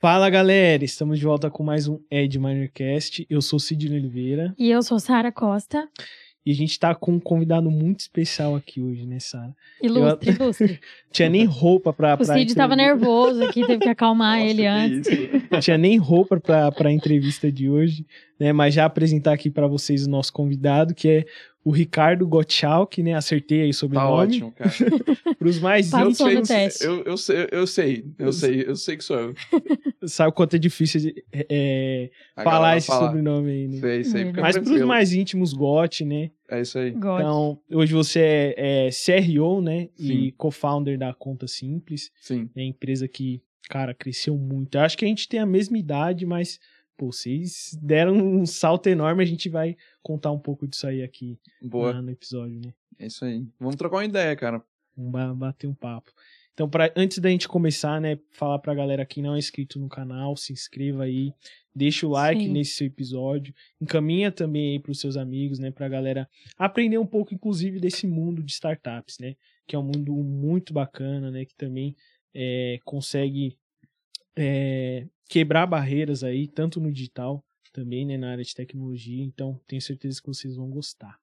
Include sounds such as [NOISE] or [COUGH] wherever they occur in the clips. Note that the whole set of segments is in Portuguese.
Fala galera, estamos de volta com mais um Ed Minercast. Eu sou Sidney Oliveira E eu sou Sara Costa. e a gente tá com um convidado muito especial aqui hoje, né, Sara? Ilustre, ilustre. [LAUGHS] Tinha nem roupa pra. O pra Cid tava entrevista- nervoso aqui, teve que acalmar [LAUGHS] Nossa, ele antes. Tinha nem roupa pra, pra entrevista de hoje, né? Mas já apresentar aqui pra vocês o nosso convidado, que é o Ricardo Gottschalk, né? Acertei aí sobre Tá o nome. ótimo, cara. [LAUGHS] Pros mais Passou no eu, sei, teste. eu, eu sei, eu sei, eu sei, eu sei que sou eu. [LAUGHS] sabe o quanto é difícil de, é, A falar esse fala, sobrenome aí, né? Sei, sei, fica Mas pros tranquilo. mais íntimos, Got, né? É isso aí. God. Então, hoje você é, é CRO, né? E Sim. co-founder da Conta Simples. Sim. É empresa que, cara, cresceu muito. Eu acho que a gente tem a mesma idade, mas, pô, vocês deram um salto enorme. A gente vai contar um pouco disso aí aqui Boa. lá no episódio, né? É isso aí. Vamos trocar uma ideia, cara. Vamos ba- bater um papo. Então, pra, antes da gente começar, né, falar pra galera que não é inscrito no canal, se inscreva aí, deixa o like Sim. nesse seu episódio, encaminha também aí pros seus amigos, né, pra galera aprender um pouco, inclusive, desse mundo de startups, né, que é um mundo muito bacana, né, que também é, consegue é, quebrar barreiras aí, tanto no digital, também, né, na área de tecnologia, então tenho certeza que vocês vão gostar.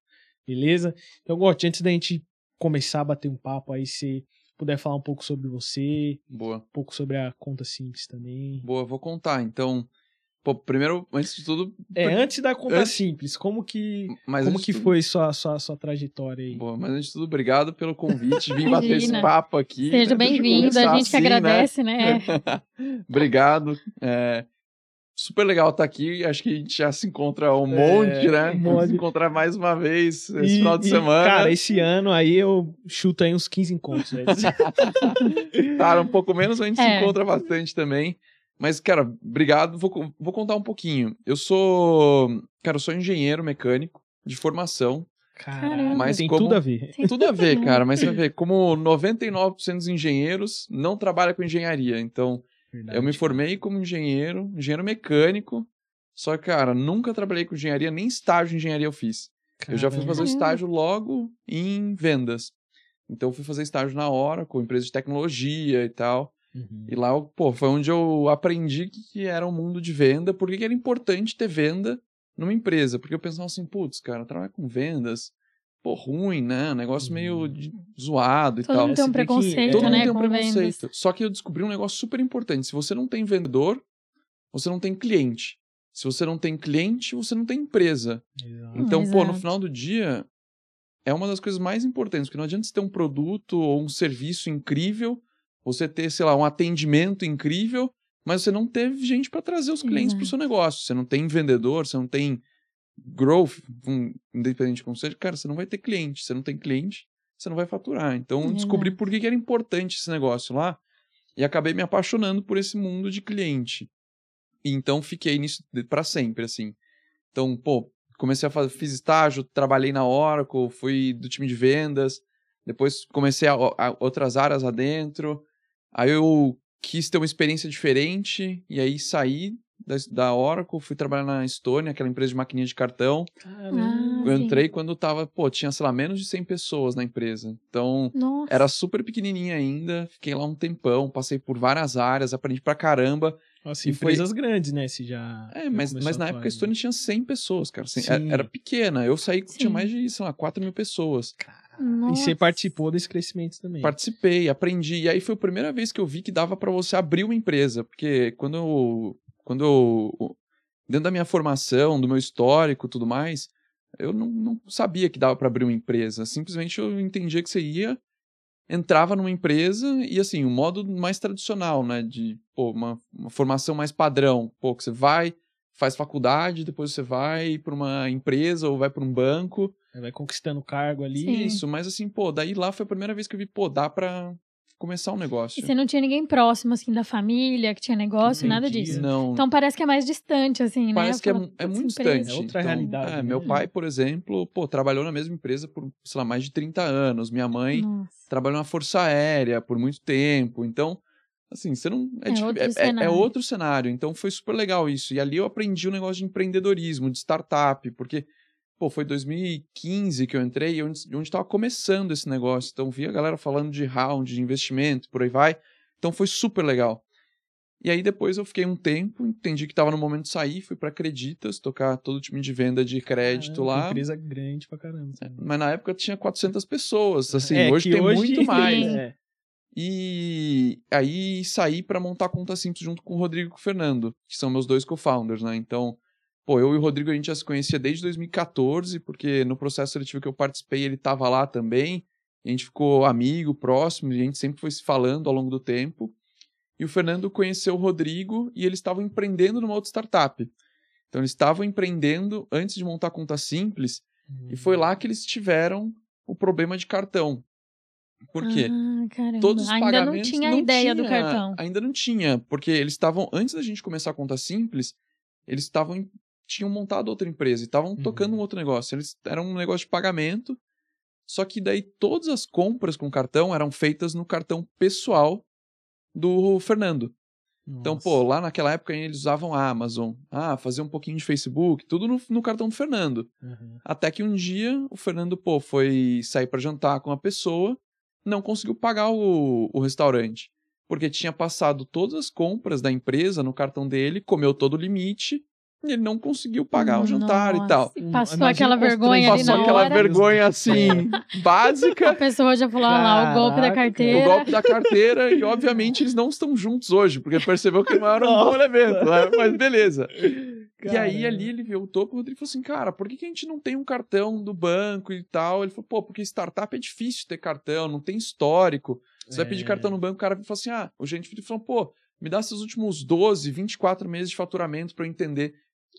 Beleza? Então, Gotti, antes da gente começar a bater um papo aí, se puder falar um pouco sobre você, Boa. um pouco sobre a conta simples também. Boa, vou contar. Então, pô, primeiro, antes de tudo. É, antes da conta Antes- simples, como que, mas como que tudo- foi sua, sua, sua trajetória aí? Boa, mas antes de tudo, obrigado pelo convite. Vim bater esse papo aqui. Seja né? Bem-vindo, a gente que assim, né? agradece, né? [LAUGHS] Obrigado. É, super legal estar aqui. Acho que a gente já se encontra um monte, né? um Vamos monte. se encontrar mais uma vez esse E- final de e, semana. Cara, esse ano aí eu chuto aí uns 15 encontros. velho. [LAUGHS] Cara, um pouco menos, a gente se É. encontra bastante também. Mas, cara, obrigado. Vou, vou contar um pouquinho. Eu sou. Cara, eu sou engenheiro mecânico de formação. Caramba, Mas tem como- tudo a ver. Tem Tudo a ver, cara, mas você vê, como 99% dos engenheiros não trabalham com engenharia. Então, eu me formei como engenheiro, engenheiro mecânico. Só que, cara, nunca trabalhei com engenharia, nem estágio de engenharia eu fiz. Eu já fui fazer o Caramba. estágio logo em vendas. Então, eu fui fazer estágio na hora, com empresa de tecnologia e tal. Uhum. E lá, pô, foi onde eu aprendi que era o mundo de venda, por que era importante ter venda numa empresa. Porque eu pensava assim, putz, cara, trabalhar com vendas, pô, ruim, né? Um negócio Uhum. meio de- zoado e Todo tal. mundo tem um tem que- preconceito, Todo mundo né, tem um com preconceito. vendas. Só que eu descobri um negócio super importante. Se você não tem vendedor, você não tem cliente. Se você não tem cliente, você não tem empresa. Exato. Então, pô, no final do dia, é uma das coisas mais importantes, porque não adianta você ter um produto ou um serviço incrível, você ter, sei lá, um atendimento incrível, mas você não ter gente para trazer os clientes para o Exato. seu negócio. Você não tem vendedor, você não tem growth, um, independente de como seja, cara, você não vai ter cliente. Você não tem cliente, você não vai faturar. Então, eu descobri Exato. por que que era importante esse negócio lá e acabei me apaixonando por esse mundo de cliente. E então fiquei nisso para sempre, assim. Então, pô, comecei a fazer, fiz estágio, trabalhei na Oracle, fui do time de vendas, depois comecei a, a- outras áreas adentro. Aí eu quis ter uma experiência diferente e aí saí da, da Oracle, fui trabalhar na Estônia, aquela empresa de maquininha de cartão. Caramba. Ah, eu sim. entrei quando tava, pô, tinha, sei lá, menos de 100 pessoas na empresa. Então, Nossa. era super pequenininha ainda, fiquei lá um tempão, passei por várias áreas, aprendi pra caramba. Nossa, E foi- empresas grandes, né? Se já. É, mas, mas na época a Estônia tinha 100 pessoas, cara. Assim, Sim. era, era pequena. Eu saí, tinha Sim. mais de, sei lá, 4 mil pessoas. E Nossa. você participou desse crescimento também. Participei, aprendi. E aí foi a primeira vez que eu vi que dava pra você abrir uma empresa. Porque quando eu. Quando eu. Dentro da minha formação, do meu histórico e tudo mais, eu não, não sabia que dava pra abrir uma empresa. Simplesmente eu entendia que você ia, entrava numa empresa e assim, o modo mais tradicional, né? De pô, uma, uma formação mais padrão. Pô, que você vai, faz faculdade, depois você vai pra uma empresa ou vai pra um banco. Vai conquistando cargo ali. Sim. Isso, mas assim, pô, daí lá foi a primeira vez que eu vi, pô, dá pra começar um negócio. E você não tinha ninguém próximo, assim, da família, que tinha negócio, nada disso. Não, Então parece que é mais distante, assim, Parece né? que é é "Putz, muito empresa". distante. É outra Então, realidade, é, né? meu pai, por exemplo, pô, trabalhou na mesma empresa por, sei lá, mais de 30 anos. Minha mãe Nossa. trabalhou na Força Aérea por muito tempo. Então, assim, você não. É, É outro é- é- é outro cenário. Então foi super legal isso. E ali eu aprendi o negócio de empreendedorismo, de startup, porque, pô, foi 2015 que eu entrei, onde estava começando esse negócio. Então vi a galera falando de round, de investimento, por aí vai. Então foi super legal. E aí depois eu fiquei um tempo, entendi que estava no momento de sair, fui para Acreditas, tocar todo o time de venda de crédito Caramba, lá. Empresa grande pra caramba. É, Mas na época tinha 400 pessoas, assim, É, hoje tem muito [LAUGHS] mais. Sim. É. E aí saí para montar a conta simples junto com o Rodrigo e com o Fernando, que são meus dois co-founders, né? Então, pô, eu e o Rodrigo a gente já se conhecia desde 2014, porque no processo seletivo que eu participei ele tava lá também. A gente ficou amigo, próximo, e a gente sempre foi se falando ao longo do tempo. E o Fernando conheceu o Rodrigo e eles estavam empreendendo numa outra startup. Então eles estavam empreendendo antes de montar a conta simples, e foi lá que eles tiveram o problema de cartão. Por quê? Ah, todos os Ainda não pagamentos tinha a ideia do tinha- cartão. Ainda não tinha, porque eles estavam antes da gente começar a conta simples, eles estavam tinham montado outra empresa e estavam Uhum. tocando um outro negócio. Eles eram um negócio de pagamento. Só que daí todas as compras com cartão eram feitas no cartão pessoal do Fernando. Então, Nossa. pô, lá naquela época eles usavam a Amazon, ah, fazer um pouquinho de Facebook, tudo no, no cartão do Fernando. Uhum. Até que um dia o Fernando, pô, foi sair pra jantar com a pessoa, não conseguiu pagar o, o restaurante. Porque tinha passado todas as compras da empresa no cartão dele, comeu todo o limite, ele não conseguiu pagar o jantar e Nossa, tal. e Passou Imagina aquela vergonha ali Passou aquela hora. vergonha assim, [LAUGHS] A básica, pessoa já falou, olha lá, o golpe da Caraca. o carteira. golpe da carteira, e obviamente eles não estão juntos hoje, porque ele percebeu que não era um bom evento, né? mas beleza. E aí ali ele viu o topo, o Rodrigo falou assim, cara, por que, que a gente não tem um cartão do banco e tal? Ele falou, pô, porque startup é difícil ter cartão, não tem histórico. Você vai pedir É. cartão no banco, o cara falou assim, ah, o gente falou, pô, me dá esses últimos 12, 24 meses de faturamento pra eu entender.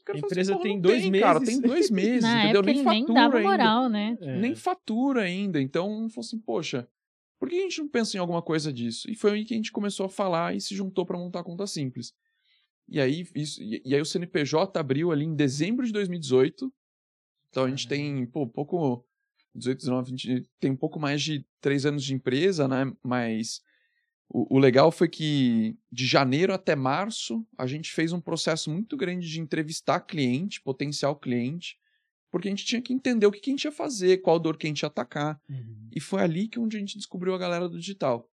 O cara A falou empresa "Porra, tem não dois tem, Cara, meses." tem dois [LAUGHS] meses, Na entendeu? época ele nem fatura dava ainda. moral, né? É. Nem fatura ainda. Então, falou assim, poxa, por que a gente não pensa em alguma coisa disso? E foi aí que a gente começou a falar e se juntou para montar a conta simples. E aí, isso, e, e aí o CNPJ abriu ali em dezembro de 2018. Então a gente tem, pô, pouco. 18, 19, 20, tem um pouco mais de três anos de empresa, né? Mas o, o legal foi que de janeiro até março a gente fez um processo muito grande de entrevistar cliente, potencial cliente, porque a gente tinha que entender o que, que a gente ia fazer, qual dor que a gente ia atacar. Uhum. E foi ali que onde a gente descobriu a galera do digital.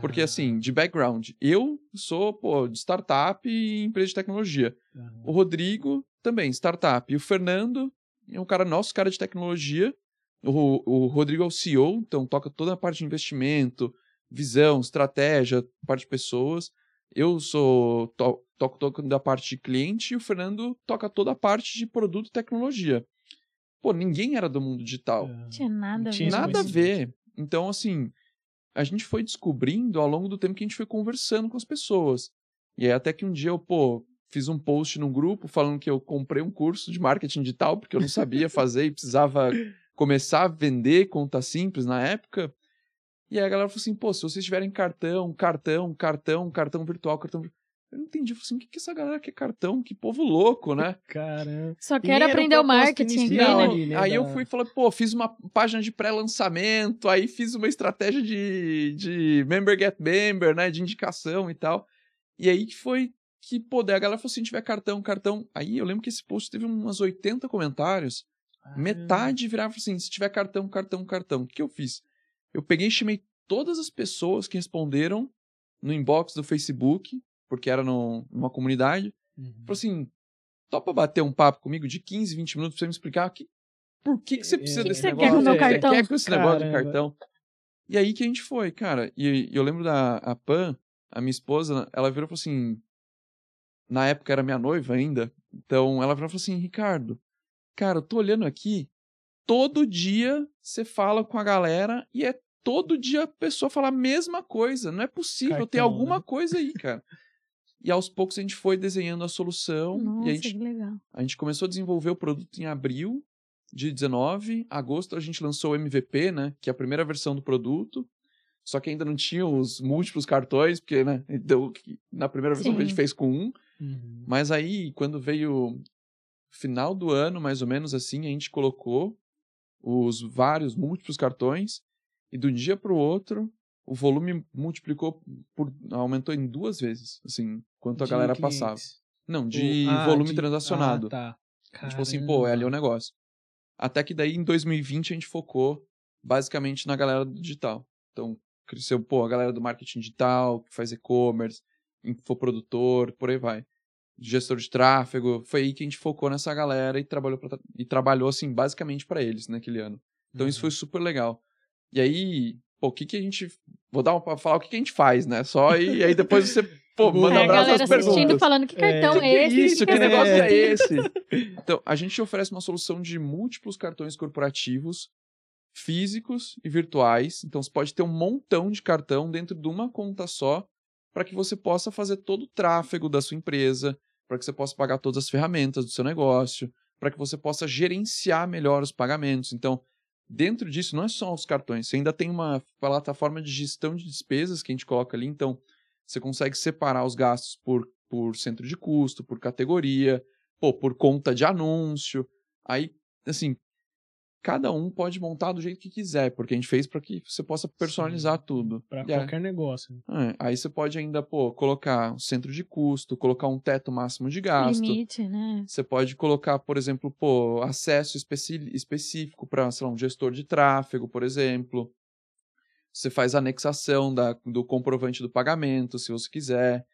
Porque, Ah, assim, de background, eu sou, pô, de startup e empresa de tecnologia. aham. O Rodrigo também, startup. E o Fernando é um cara nosso, cara de tecnologia. O, o Rodrigo é o CEO, então toca toda a parte de investimento, visão, estratégia, parte de pessoas. Eu sou to, toco, toco da parte de cliente e o Fernando toca toda a parte de produto e tecnologia. Pô, ninguém era do mundo digital. Não tinha nada a Tinha ver. Nada a ver. Então, assim, a gente foi descobrindo ao longo do tempo que a gente foi conversando com as pessoas. E aí, até que um dia eu, pô, fiz um post num grupo falando que eu comprei um curso de marketing digital, porque eu não sabia [LAUGHS] fazer e precisava começar a vender conta simples na época. E aí a galera falou assim, pô, se vocês tiverem cartão, cartão, cartão, cartão virtual, cartão. Eu não entendi, eu falei assim, o que, que essa galera quer cartão? Que povo louco, né? [LAUGHS] Caramba. Só era aprender o marketing inicial né? ali, né, aí eu fui e falei, pô, fiz uma página de pré-lançamento, aí fiz uma estratégia de, de member get member, né, de indicação e tal. E aí que foi que, pô, daí a galera falou assim, tiver cartão, cartão. Aí eu lembro que esse post teve umas 80 comentários, Ah, metade virava assim, se tiver cartão, cartão, cartão. O que eu fiz? Eu peguei e chamei todas as pessoas que responderam no inbox do Facebook, porque era no- numa comunidade, Uhum. Falou assim: topa bater um papo comigo de 15, 20 minutos pra você me explicar que, por que, que você precisa É, desse que você negócio? quer com o meu O que você cartão? quer com esse negócio de Caramba. cartão? E aí que a gente foi, cara. E, e eu lembro da a Pan, a minha esposa, ela virou e falou assim: na época era minha noiva ainda, então ela virou e falou assim: Ricardo, cara, eu tô olhando aqui, todo dia você fala com a galera e é todo dia a pessoa fala a mesma coisa. Não é possível, tem alguma né? coisa aí, cara. [LAUGHS] E aos poucos a gente foi desenhando a solução Nossa, e a gente que legal. a gente começou a desenvolver o produto em abril de 19. Agosto a gente lançou o MVP, né? Que é a primeira versão do produto. Só que ainda não tinha os múltiplos cartões, porque, né? Então, na primeira versão a gente Sim. fez com um. Uhum. Mas aí, quando veio final do ano, mais ou menos assim, a gente colocou os vários múltiplos cartões. E do dia para o outro, o volume multiplicou por. aumentou em duas vezes, assim, quanto a De galera clientes. passava. Não, de Ah, volume de- transacionado. Ah, tá. A gente falou assim, pô, é ali o Caramba. negócio. Até que daí, em 2020, a gente focou basicamente na galera digital. Então, cresceu, pô, a galera do marketing digital, que faz e-commerce, infoprodutor, por aí vai. Gestor de tráfego, foi aí que a gente focou nessa galera e trabalhou, pra, e trabalhou assim, basicamente para eles naquele ano. Então isso Uhum. foi super legal. E aí, pô, o que que a gente. Vou dar uma, falar o que, que a gente faz, né? Só e, aí depois você, pô, [LAUGHS] manda É, a abraço galera às assistindo perguntas. falando que cartão É, é, Que esse. isso, que esse negócio é negócio esse? Então, a gente oferece uma solução de múltiplos cartões corporativos, físicos e virtuais. Então, você pode ter um montão de cartão dentro de uma conta só, para que você possa fazer todo o tráfego da sua empresa, para que você possa pagar todas as ferramentas do seu negócio, para que você possa gerenciar melhor os pagamentos. Então, dentro disso, não é só os cartões, você ainda tem uma plataforma de gestão de despesas que a gente coloca ali. Então, você consegue separar os gastos por, por centro de custo, por categoria, pô, por conta de anúncio. Aí, assim, cada um pode montar do jeito que quiser, porque a gente fez para que você possa personalizar tudo. Pra E aí- qualquer negócio. né? é, aí você pode ainda, pô, colocar um centro de custo, colocar um teto máximo de gasto. Limite, né? Você pode colocar, por exemplo, pô, acesso específico para, sei lá, um gestor de tráfego, por exemplo. Você faz anexação da, do comprovante do pagamento, se você quiser.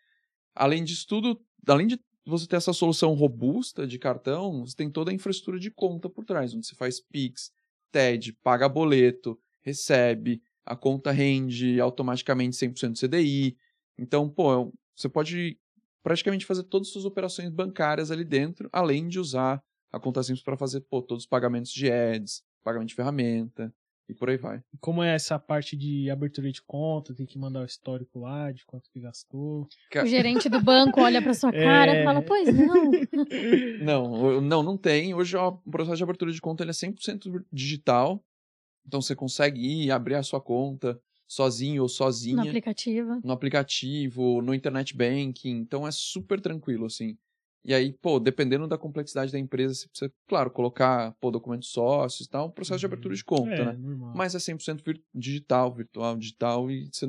Além disso tudo, além de você ter essa solução robusta de cartão, você tem toda a infraestrutura de conta por trás, onde você faz Pix, TED, paga boleto, recebe, a conta rende automaticamente 100% CDI. Então, pô, você pode praticamente fazer todas as suas operações bancárias ali dentro, além de usar a conta simples para fazer pô, todos os pagamentos de ads, pagamento de ferramenta e por aí vai. Como é essa parte de abertura de conta, tem que mandar o histórico lá de quanto que gastou. O gerente do banco olha pra sua [LAUGHS] cara É. e fala, pois não. [LAUGHS] [LAUGHS] Não, não, não tem. Hoje ó, o processo de abertura de conta ele é 100% digital. Então você consegue ir abrir a sua conta sozinho ou sozinha No aplicativo. no aplicativo, no internet banking, então é super tranquilo, assim. E aí, pô, dependendo da complexidade da empresa, você precisa, claro, colocar, pô, documentos sócios e tal, um processo de abertura de conta, é, né? normal. Mas é 100% vir- digital, virtual, digital, e você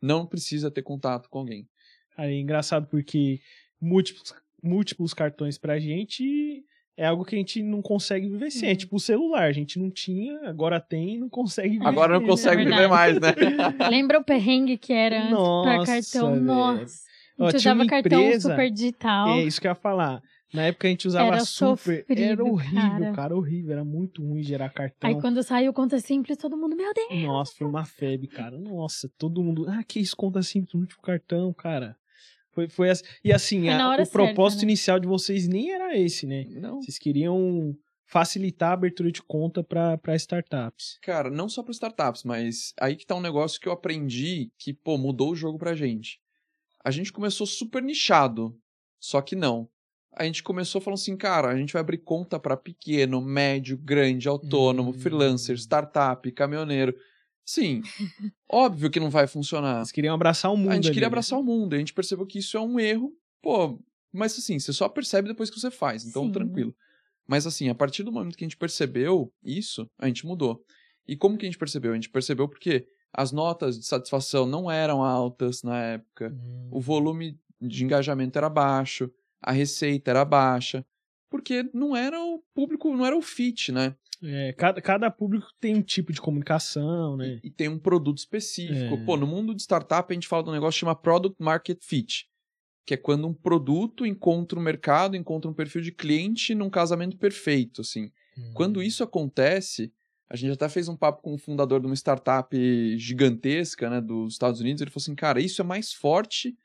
não precisa ter contato com alguém. Aí, engraçado porque múltiplos, múltiplos cartões pra gente é algo que a gente não consegue viver sem. É Uhum. tipo o celular, a gente não tinha, agora tem e não consegue viver Agora não sem, consegue né? viver mais, né? [LAUGHS] Lembra o perrengue que era antes pra Nossa, cartão? velho. Nossa. Ó, A gente usava cartão empresa- super digital. É isso que eu ia falar. Na época a gente usava Era super. Era sofrido, horrível, cara. cara. horrível. Era muito ruim gerar cartão. Aí quando saiu conta simples, todo mundo, meu Deus. Nossa, foi uma febre, cara. Nossa, todo mundo. Ah, que isso, conta simples, no último cartão, cara. Foi, foi assim. E assim, Foi a- o propósito certa, né? inicial de vocês nem era esse, né? Não, Vocês queriam facilitar a abertura de conta para startups. cara, não só para startups, mas aí que tá um negócio que eu aprendi que, pô, mudou o jogo pra gente. A gente começou super nichado, só que não. A gente começou falando assim, cara, a gente vai abrir conta para pequeno, médio, grande, autônomo, Hum. freelancer, startup, caminhoneiro. Sim, óbvio que não vai funcionar. Vocês queriam abraçar o mundo. A gente ali, queria né? abraçar o mundo, e a gente percebeu que isso é um erro, pô, mas assim, você só percebe depois que você faz, então Sim. tranquilo. Mas assim, a partir do momento que a gente percebeu isso, a gente mudou. E como que a gente percebeu? A gente percebeu porque as notas de satisfação não eram altas na época, Hum. o volume de engajamento era baixo, a receita era baixa, porque não era o público, não era o fit, né? É, cada, cada público tem um tipo de comunicação, né? e tem um produto específico. É. Pô, no mundo de startup a gente fala de um negócio que chama Product Market Fit, que é quando um produto encontra um mercado, encontra um perfil de cliente num casamento perfeito, assim. Quando Hum. isso acontece, a gente até fez um papo com o fundador de uma startup gigantesca, né, dos Estados Unidos, ele falou assim, cara, isso é mais forte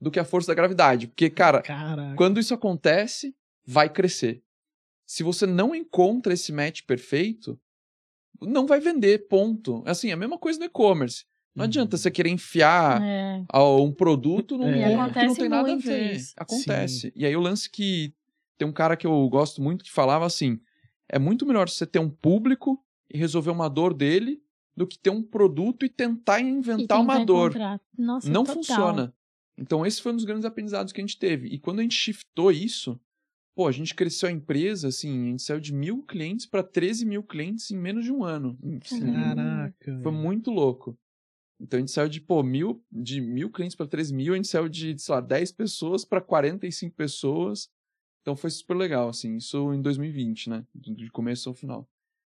do que a força da gravidade, porque, cara, Caraca. quando isso acontece, vai crescer. Se você não encontra esse match perfeito, não vai vender, ponto. Assim, a mesma coisa no e-commerce. Não Uhum. adianta você querer enfiar É. um produto num É. que não tem nada a ver. isso. Acontece. E aí o lance que tem um cara que eu gosto muito que falava assim, é muito melhor você ter um público e resolver uma dor dele do que ter um produto e tentar E inventar uma tentar dor. Nossa, não total. funciona. Então, esse foi um dos grandes aprendizados que a gente teve. E quando a gente shiftou isso, pô, a gente cresceu a empresa, assim, a gente saiu de mil clientes para 13 mil clientes em menos de um ano. Assim, Caraca. foi muito louco. Então, a gente saiu de, pô, mil, de mil clientes para 13 mil, a gente saiu de, sei lá, 10 pessoas para 45 pessoas. Então, foi super legal, assim, isso em 2020, né? De começo ao final.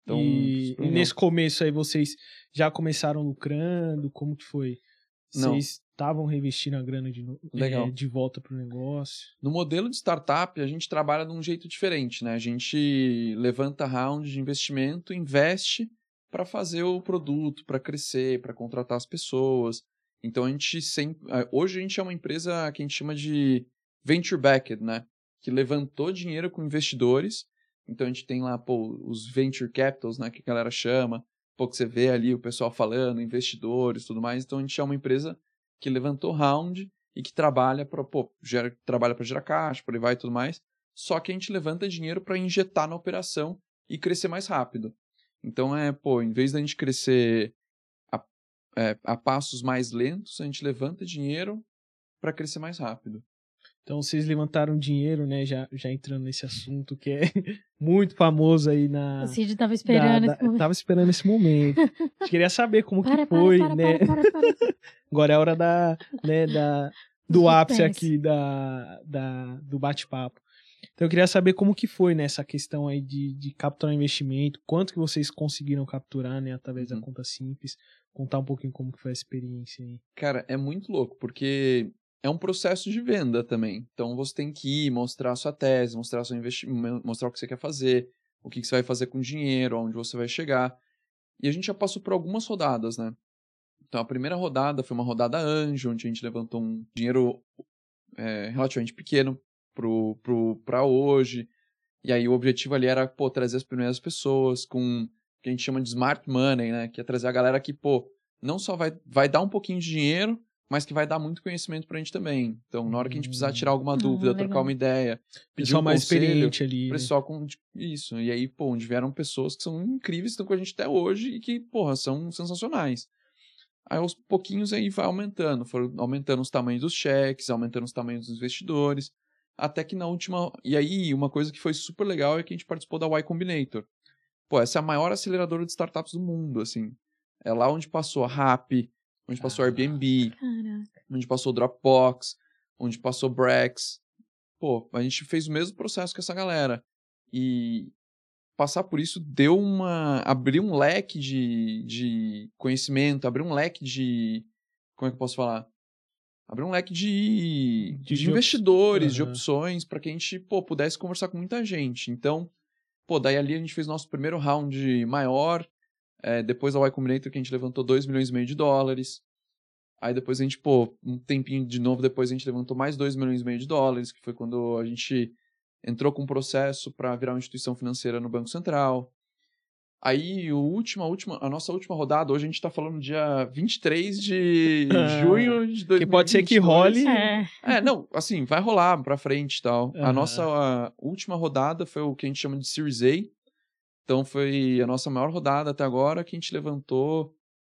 Então, e, e nesse começo aí vocês já começaram lucrando? Como que foi? Vocês estavam reinvestindo a grana de, é, de volta pro negócio. No modelo de startup, a gente trabalha de um jeito diferente, né? A gente levanta round de investimento, investe para fazer o produto, para crescer, para contratar as pessoas. Então a gente sempre, eh, hoje a gente é uma empresa que a gente chama de venture backed, né? Que levantou dinheiro com investidores. Então a gente tem lá, pô, os venture capitals, né, que a galera chama, pô, que você vê ali o pessoal falando, investidores, tudo mais. Então a gente é uma empresa que levantou round e que trabalha para gera, trabalha para gerar caixa, por aí vai e tudo mais. Só que a gente levanta dinheiro para injetar na operação e crescer mais rápido. Então é, pô, em vez da gente crescer a, é, a passos mais lentos, a gente levanta dinheiro para crescer mais rápido. Então vocês levantaram dinheiro, né? Já, já entrando nesse assunto que é [LAUGHS] muito famoso aí na. O Cid tava da- esperando da- esse momento. Tava esperando esse momento. A gente queria saber como Para, que foi, para, né? para, para, para, para. [LAUGHS] Agora é a hora da, né, da, do ápice aqui da, da, do bate-papo. Então eu queria saber como que foi nessa questão aí de, de capturar investimento, quanto que vocês conseguiram capturar, né, através da Uhum. conta simples, contar um pouquinho como que foi a experiência aí. Cara, é muito louco, porque é um processo de venda também. Então você tem que ir, mostrar a sua tese, mostrar seu investimento, mostrar o que você quer fazer, o que você vai fazer com o dinheiro, aonde você vai chegar. E a gente já passou por algumas rodadas, né? Então a primeira rodada foi uma rodada anjo, onde a gente levantou um dinheiro é, relativamente pequeno pro, pro, hoje. E aí o objetivo ali era, pô, trazer as primeiras pessoas com o que a gente chama de smart money, né? Que é trazer a galera que, pô, não só vai, vai dar um pouquinho de dinheiro, mas que vai dar muito conhecimento pra gente também. Então, na hora que a gente precisar tirar alguma Ah, dúvida, legal. trocar uma ideia, pedir Pessoal um mais conselho, experiente ali. pessoal com isso. E aí, pô, onde vieram pessoas que são incríveis, estão com a gente até hoje e que, porra, são sensacionais. Aí aos pouquinhos aí vai aumentando, foram aumentando os tamanhos dos cheques, aumentando os tamanhos dos investidores, até que na última, e aí uma coisa que foi super legal é que a gente participou da Y Combinator. Pô, essa é a maior aceleradora de startups do mundo, assim. É lá onde passou a Rappi, onde passou a Airbnb, Caraca. onde passou o Dropbox, onde passou Brex. Pô, a gente fez o mesmo processo que essa galera. E passar por isso deu uma. abriu um leque de, de conhecimento, abriu um leque de. Como é que eu posso falar? Abriu um leque de, De- de, de op- investidores, de opções, para que a gente pô, pudesse conversar com muita gente. Então, pô, daí ali a gente fez nosso primeiro round maior. É, depois da Y Combinator, que a gente levantou 2 milhões e meio de dólares. Aí depois a gente, pô, um tempinho de novo depois a gente levantou mais 2 milhões e meio de dólares, que foi quando a gente entrou com um processo para virar uma instituição financeira no Banco Central. Aí, o último, a, última, a nossa última rodada, hoje a gente tá falando dia 23 de [LAUGHS] Ah, junho de 2022. Que pode ser que role. É. É, não, assim, vai rolar pra frente e tal. A Aham. nossa a última rodada foi o que a gente chama de Series A. Então foi a nossa maior rodada até agora que a gente levantou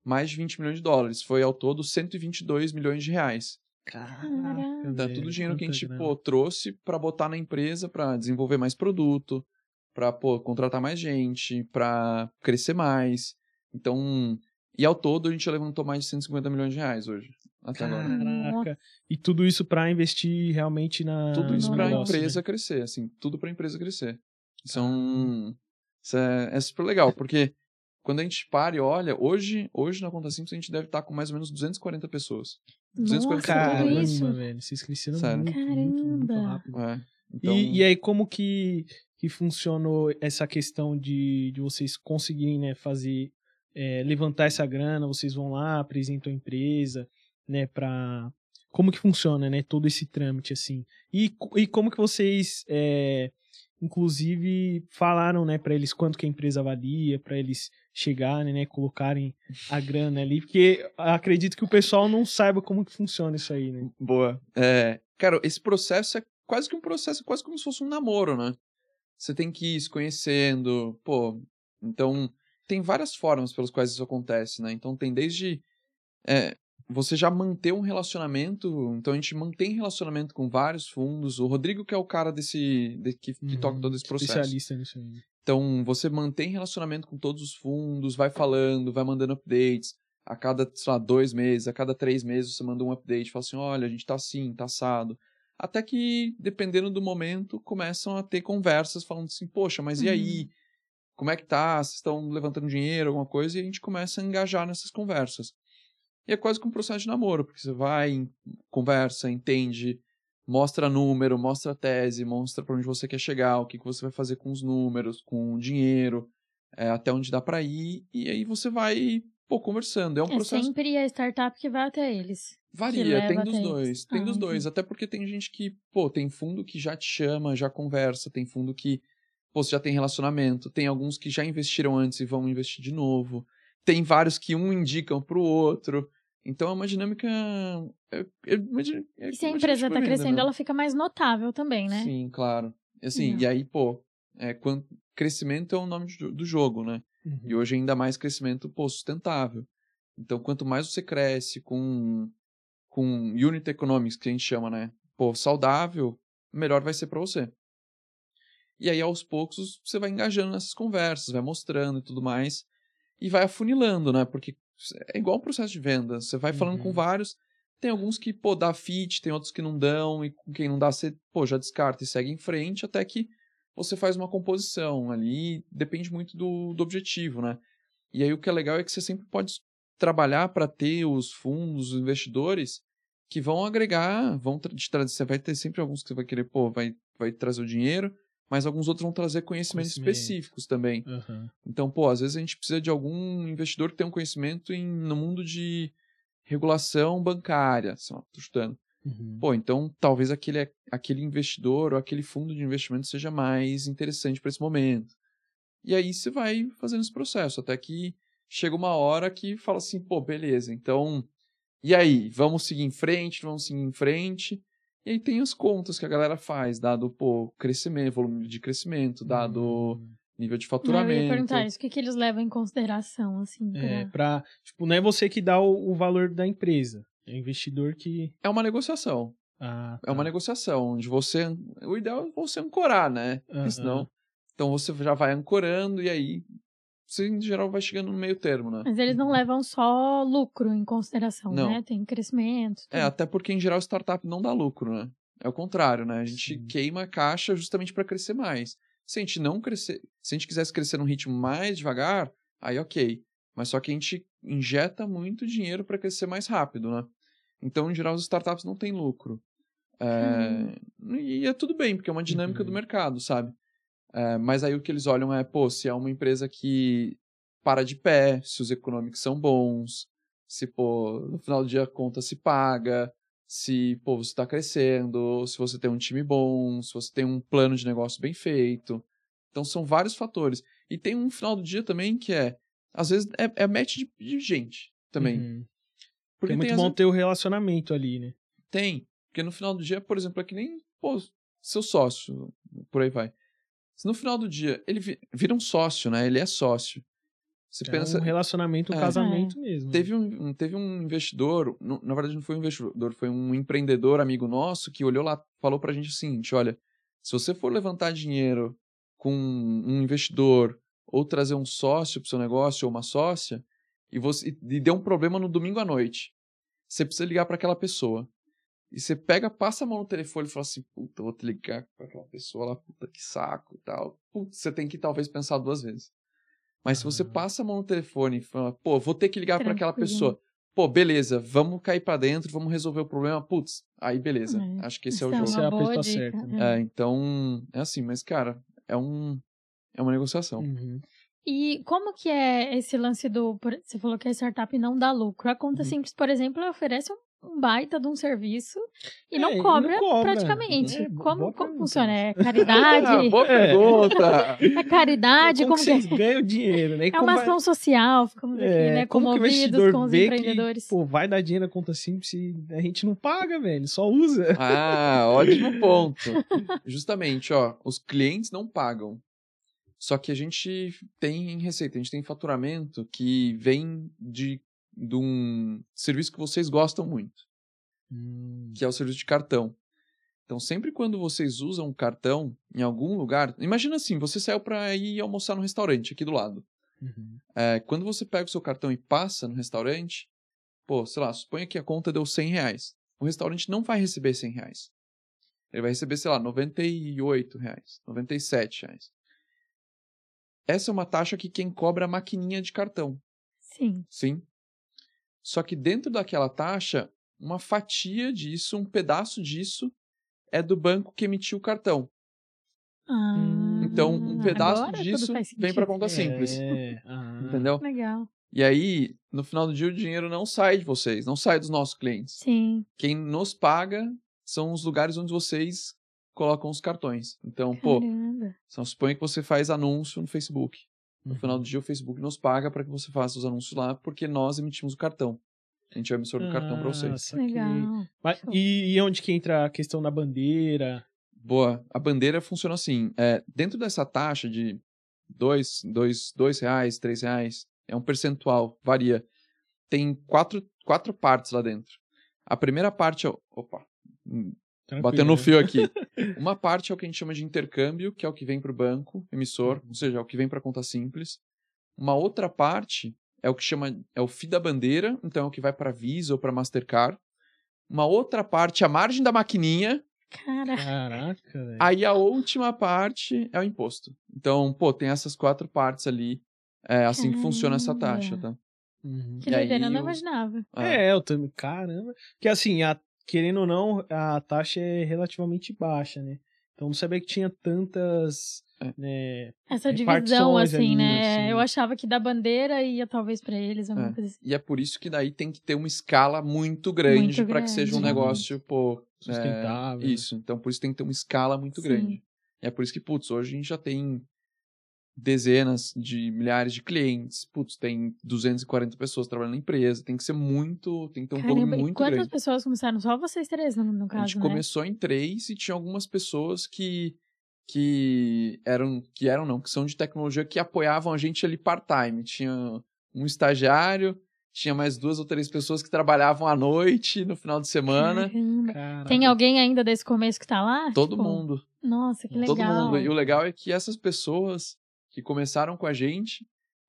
mais de 20 milhões de dólares. Foi ao todo 122 milhões de reais. Caraca, Tá tudo dinheiro que a gente pô, trouxe pra botar na empresa pra desenvolver mais produto, pra pô, contratar mais gente, pra crescer mais. Então, e ao todo a gente levantou mais de 150 milhões de reais hoje, até agora. Caraca. E tudo isso pra investir realmente na. Tudo isso pra negócio, empresa né? crescer, assim, tudo pra empresa crescer. Isso é um. Isso é, é super legal, porque quando a gente para e olha, hoje, hoje na Conta Simples a gente deve estar com mais ou menos 240 pessoas. 240 Nossa, Caramba, tudo Caramba, isso. velho. Vocês cresceram Sério. muito, muito, muito Caramba. rápido. É, então, E, e aí, como que, que funcionou essa questão de, de vocês conseguirem né, fazer, é, levantar essa grana, vocês vão lá, apresentam a empresa, né, pra... Como que funciona, né, todo esse trâmite, assim? E, e como que vocês, é, inclusive, falaram, né, pra eles quanto que a empresa valia, pra eles chegarem, né, colocarem a grana ali, porque acredito que o pessoal não saiba como que funciona isso aí, né? Boa. É, cara, esse processo é quase que um processo, quase como se fosse um namoro, né? Você tem que ir se conhecendo, pô. Então, tem várias formas pelas quais isso acontece, né? Então, tem desde é, você já manter um relacionamento. Então, a gente mantém relacionamento com vários fundos. O Rodrigo, que é o cara desse. de- que, que toca todo esse processo. Especialista nisso aí. Então, você mantém relacionamento com todos os fundos, vai falando, vai mandando updates. A cada, sei lá, dois meses, a cada três meses você manda um update, fala assim, olha, a gente tá assim, tá assado. Até que, dependendo do momento, começam a ter conversas falando assim, poxa, mas e aí? Como é que tá? Vocês estão levantando dinheiro, alguma coisa? E a gente começa a engajar nessas conversas. E é quase que um processo de namoro, porque você vai, conversa, entende, mostra número, mostra tese, mostra para onde você quer chegar, o que, que você vai fazer com os números, com o dinheiro, é, até onde dá para ir, e aí você vai pô, conversando. É um É processo. sempre a startup que vai até eles. Varia, tem dos eles. dois. Tem Ah, dos dois. Até porque tem gente que, pô, tem fundo que já te chama, já conversa, tem fundo que, pô, você já tem relacionamento, tem alguns que já investiram antes e vão investir de novo. Tem vários que um indicam pro outro. Então é uma dinâmica. é- é uma é E se a empresa tá de crescendo, né? ela fica mais notável também, né? Sim, claro. Assim, Não. e aí, pô, é, quando, crescimento é o nome do, do jogo, né? Uhum. E hoje ainda mais crescimento pô, sustentável. Então, quanto mais você cresce com, com unit economics, que a gente chama, né? Pô, saudável, melhor vai ser para você. E aí, aos poucos, você vai engajando nessas conversas, vai mostrando e tudo mais. E vai afunilando, né? Porque é igual um processo de venda. Você vai falando com Uhum. vários. Tem alguns que, pô, dá fit, tem outros que não dão. E com quem não dá, você, pô, já descarta e segue em frente. Até que você faz uma composição ali. Depende muito do, do objetivo, né? E aí o que é legal é que você sempre pode trabalhar para ter os fundos, os investidores que vão agregar, vão te trazer, você vai ter sempre alguns que você vai querer, pô, vai, vai trazer o dinheiro, mas alguns outros vão trazer conhecimentos Conhecimento. específicos também. Aham. Então, pô, às vezes a gente precisa de algum investidor que tenha um conhecimento em, no mundo de regulação bancária, sei lá, tô chutando. Uhum. Pô, então talvez aquele, aquele investidor ou aquele fundo de investimento seja mais interessante para esse momento. E aí você vai fazendo esse processo, até que chega uma hora que fala assim, pô, beleza, então. E aí, vamos seguir em frente, vamos seguir em frente. E aí tem as contas que a galera faz, dado, pô, crescimento, volume de crescimento, dado Uhum. nível de Não, eu faturamento. ia perguntar isso. O que, que eles levam em consideração, assim, pra... É, pra, tipo, não é você que dá o, o valor da empresa. É o investidor que. É uma negociação. Ah, É uma tá. negociação, onde você. O ideal é você ancorar, né? Porque Aham. senão. Então você já vai ancorando e aí você, em geral, vai chegando no meio termo, né? Mas eles não levam só lucro em consideração, Não. né? Tem crescimento. É, tudo. até porque, em geral, startup não dá lucro, né? É o contrário, né? A gente Sim. queima a caixa justamente para crescer mais. Se a gente não crescer. Se a gente quisesse crescer num ritmo mais devagar, aí ok. Mas só que a gente injeta muito dinheiro para crescer mais rápido, né? Então, em geral, as startups não têm lucro. É, E é tudo bem, porque é uma dinâmica do Uhum. mercado, sabe? É, mas aí o que eles olham é, pô, se é uma empresa que para de pé, se os econômicos são bons, se, pô, no final do dia a conta se paga, se, pô, você está crescendo, se você tem um time bom, se você tem um plano de negócio bem feito. Então são vários fatores. E tem um final do dia também que é, às vezes, é, é match de, de gente também. Uhum. Porque é muito tem, bom às ter o relacionamento ali, né? tem. Porque no final do dia, por exemplo, é que nem pô, seu sócio, por aí vai. Se no final do dia ele vi- vira um sócio, né? Ele é sócio. Você É pensa. um relacionamento, um É. casamento mesmo. né? Teve um, teve um investidor, na verdade não foi um investidor, foi um empreendedor amigo nosso que olhou lá, falou pra gente o seguinte: olha, se você for levantar dinheiro com um investidor ou trazer um sócio pro seu negócio ou uma sócia e você e deu um problema no domingo à noite, você precisa ligar para aquela pessoa. E você pega, passa a mão no telefone e fala assim: puta, eu vou te ligar pra aquela pessoa lá, puta que saco e tal. Putz, você tem que talvez pensar duas vezes. Mas se você Ah. passa a mão no telefone e fala, pô, vou ter que ligar para aquela pessoa. Pô, beleza, vamos cair pra dentro, vamos resolver o problema. Putz, aí beleza. É, Acho que esse é o Essa jogo. Você é uma a boa pessoa dica. certa, né? É, então, é assim, mas cara, é um é uma negociação. Uhum. E como que é esse lance do... Você falou que a startup não dá lucro. A Conta Uhum. Simples, por exemplo, ela oferece um um baita de um serviço e É, não e não cobra, cobra. praticamente. É, como como funciona? É Ah, caridade? boa pergunta! é caridade? como, Como, que que é? vocês ganham dinheiro, né? É como uma vai- ação social, ficamos aqui, é, né? como que o Comovidos com os vê empreendedores. que, pô, vai dar dinheiro na conta simples e a gente não paga, velho, só usa. Ah, ótimo ponto. Justamente, ó, os clientes não pagam. Só que a gente tem receita, a gente tem faturamento que vem de, de um serviço que vocês gostam muito. que é o serviço de cartão. Então, sempre quando vocês usam um cartão em algum lugar, imagina assim, você saiu para ir almoçar no restaurante aqui do lado. Uhum. É, quando você pega o seu cartão e passa no restaurante, pô, sei lá, suponha que a conta deu 100 reais. O restaurante não vai receber 100 reais. Ele vai receber, sei lá, 98 reais, 97 reais. Essa é uma taxa que quem cobra a maquininha de cartão. Sim. Sim. Só que dentro daquela taxa, uma fatia disso, um pedaço disso, é do banco que emitiu o cartão. Ah, Então, um pedaço agora tudo disso vem para sentido. conta simples. É, ah. Entendeu? Legal. E aí, no final do dia, o dinheiro não sai de vocês, não sai dos nossos clientes. Sim. Quem nos paga são os lugares onde vocês colocam os cartões. Então, pô, Caramba. então, suponha que você faz anúncio no Facebook. No Uhum. final do dia, o Facebook nos paga para que você faça os anúncios lá, porque nós emitimos o cartão. A gente é o emissor do cartão para Ah, vocês. Legal. Mas, e, e onde que entra a questão da bandeira? Boa. A bandeira funciona assim. É, dentro dessa taxa de dois, dois, dois reais, três reais, é um percentual, varia. Tem quatro, quatro partes lá dentro. A primeira parte é. o- Opa! Tranquilo, Batendo no fio aqui. [LAUGHS] Uma parte é o que a gente chama de intercâmbio, que é o que vem para o banco emissor, Uhum. ou seja, é o que vem para conta simples. Uma outra parte é o que chama é o FII da bandeira, então é o que vai para Visa ou para Mastercard. Uma outra parte é a margem da maquininha, Cara, Caraca, velho. Aí a última parte é o imposto. Então, pô, tem essas quatro partes ali. É assim que funciona essa taxa, tá? Uhum. que doideira, eu não o- imaginava. Ah, É, eu também. Caramba. Que assim, a- querendo ou não, a taxa é relativamente baixa, né? Então não sabia que tinha tantas. É. Né, Essa divisão, assim, ali, né? assim. Eu achava que da bandeira ia talvez pra eles, alguma É. coisa assim. E é por isso que daí tem que ter uma escala muito grande para que seja um negócio, pô. é, Sustentável, né? isso. Então, por isso tem que ter uma escala muito Sim. grande. E é por isso que, putz, hoje a gente já tem dezenas de milhares de clientes. Putz, tem 240 pessoas trabalhando na empresa. Tem que ser muito. Tem que ter um Caramba, volume e muito quantas grande. pessoas começaram? Só vocês três, no, no A caso, gente né? começou em três e tinha algumas pessoas que que eram que eram não, que são de tecnologia que apoiavam a gente ali part-time. Tinha um estagiário, tinha mais duas ou três pessoas que trabalhavam à noite, no final de semana. Tem alguém ainda desse começo que tá lá? Todo Tipo, mundo, Nossa, que legal. todo mundo. E o legal é que essas pessoas que começaram com a gente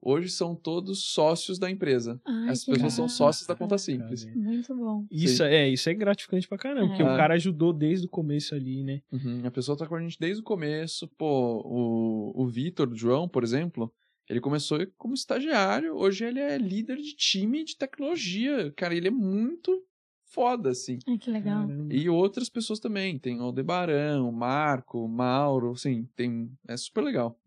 hoje são todos sócios da empresa. Ai, Essas que pessoas são sócios da conta simples. Muito bom. Isso é, isso é gratificante pra caramba, porque É. o cara ajudou desde o começo ali, né? Uhum, A pessoa tá com a gente desde o começo. Pô, o, o Vitor, o João, por exemplo, ele começou como estagiário. Hoje ele é líder de time de tecnologia. Cara, ele é muito foda, assim. Ai, que legal. Caramba. E outras pessoas também. Tem o Aldebaran, o Marco, o Mauro, assim, tem... É super legal.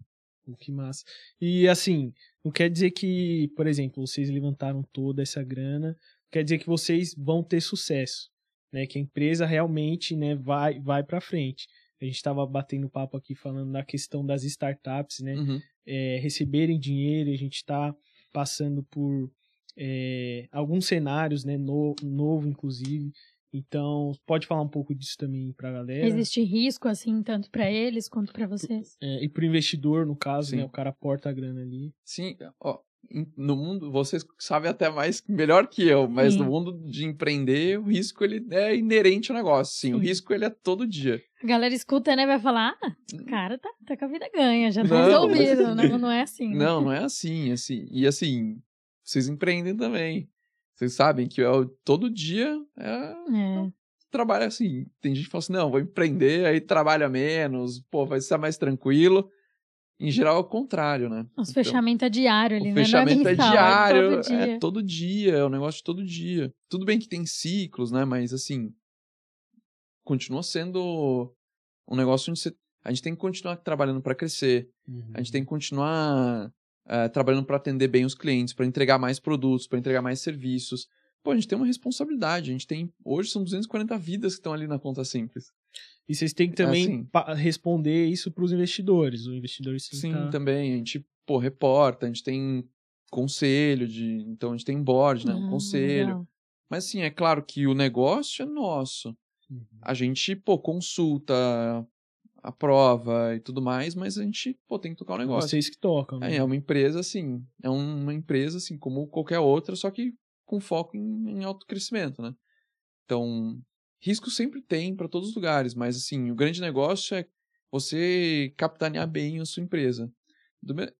Pô, Que massa. E assim, não quer dizer que, por exemplo, vocês levantaram toda essa grana, quer dizer que vocês vão ter sucesso, né? Que a empresa realmente, né, vai vai para frente. A gente estava batendo papo aqui falando da questão das startups, né? Uhum. é, receberem dinheiro, a gente está passando por é, alguns cenários, né, no, novo inclusive. Então, pode falar um pouco disso também para a galera. Existe risco, assim, tanto pra eles quanto pra vocês? É, e para o investidor, no caso, Sim. né, o cara porta a grana ali. Sim, ó, no mundo, vocês sabem até mais, melhor que eu, mas Sim. no mundo de empreender, o risco, ele é inerente ao negócio, sim. O risco, ele é todo dia. A galera escuta, né? Vai falar, ah, o cara tá, tá com a vida ganha, já tá Não, mas- resolvido. Não, não é assim. né? Não, não é assim, assim. E assim, vocês empreendem também. Vocês sabem que é o- todo dia é É. trabalho assim. Tem gente que fala assim, não, vou empreender, aí trabalha menos, pô, vai ser mais tranquilo. Em geral é o contrário, né? Os Então, fechamento é diário ali, O né? fechamento não é, é, diário, É todo dia. é todo dia, é um negócio de todo dia. Tudo bem que tem ciclos, né? Mas assim, continua sendo um negócio onde você, a gente tem que continuar trabalhando para crescer. A gente tem que continuar eh, trabalhando para atender bem os clientes, para entregar mais produtos, para entregar mais serviços. Pô, a gente tem uma responsabilidade. A gente tem. Hoje são 240 vidas que estão ali na conta simples. E vocês têm que também Assim. pa- responder isso para os investidores. Os investidores têm que Sim, tá- também. A gente, pô, reporta, a gente tem conselho de. Então a gente tem board, né? Um Ah, conselho. legal. Mas sim, é claro que o negócio é nosso. Uhum. A gente, pô, consulta, aprova e tudo mais, mas a gente, pô, tem que tocar o negócio. Vocês que tocam. né? É, é uma empresa, assim, é uma empresa, assim, como qualquer outra, só que com foco em, em alto crescimento, né? Então, risco sempre tem para todos os lugares, mas, assim, o grande negócio é você capitanear bem a sua empresa.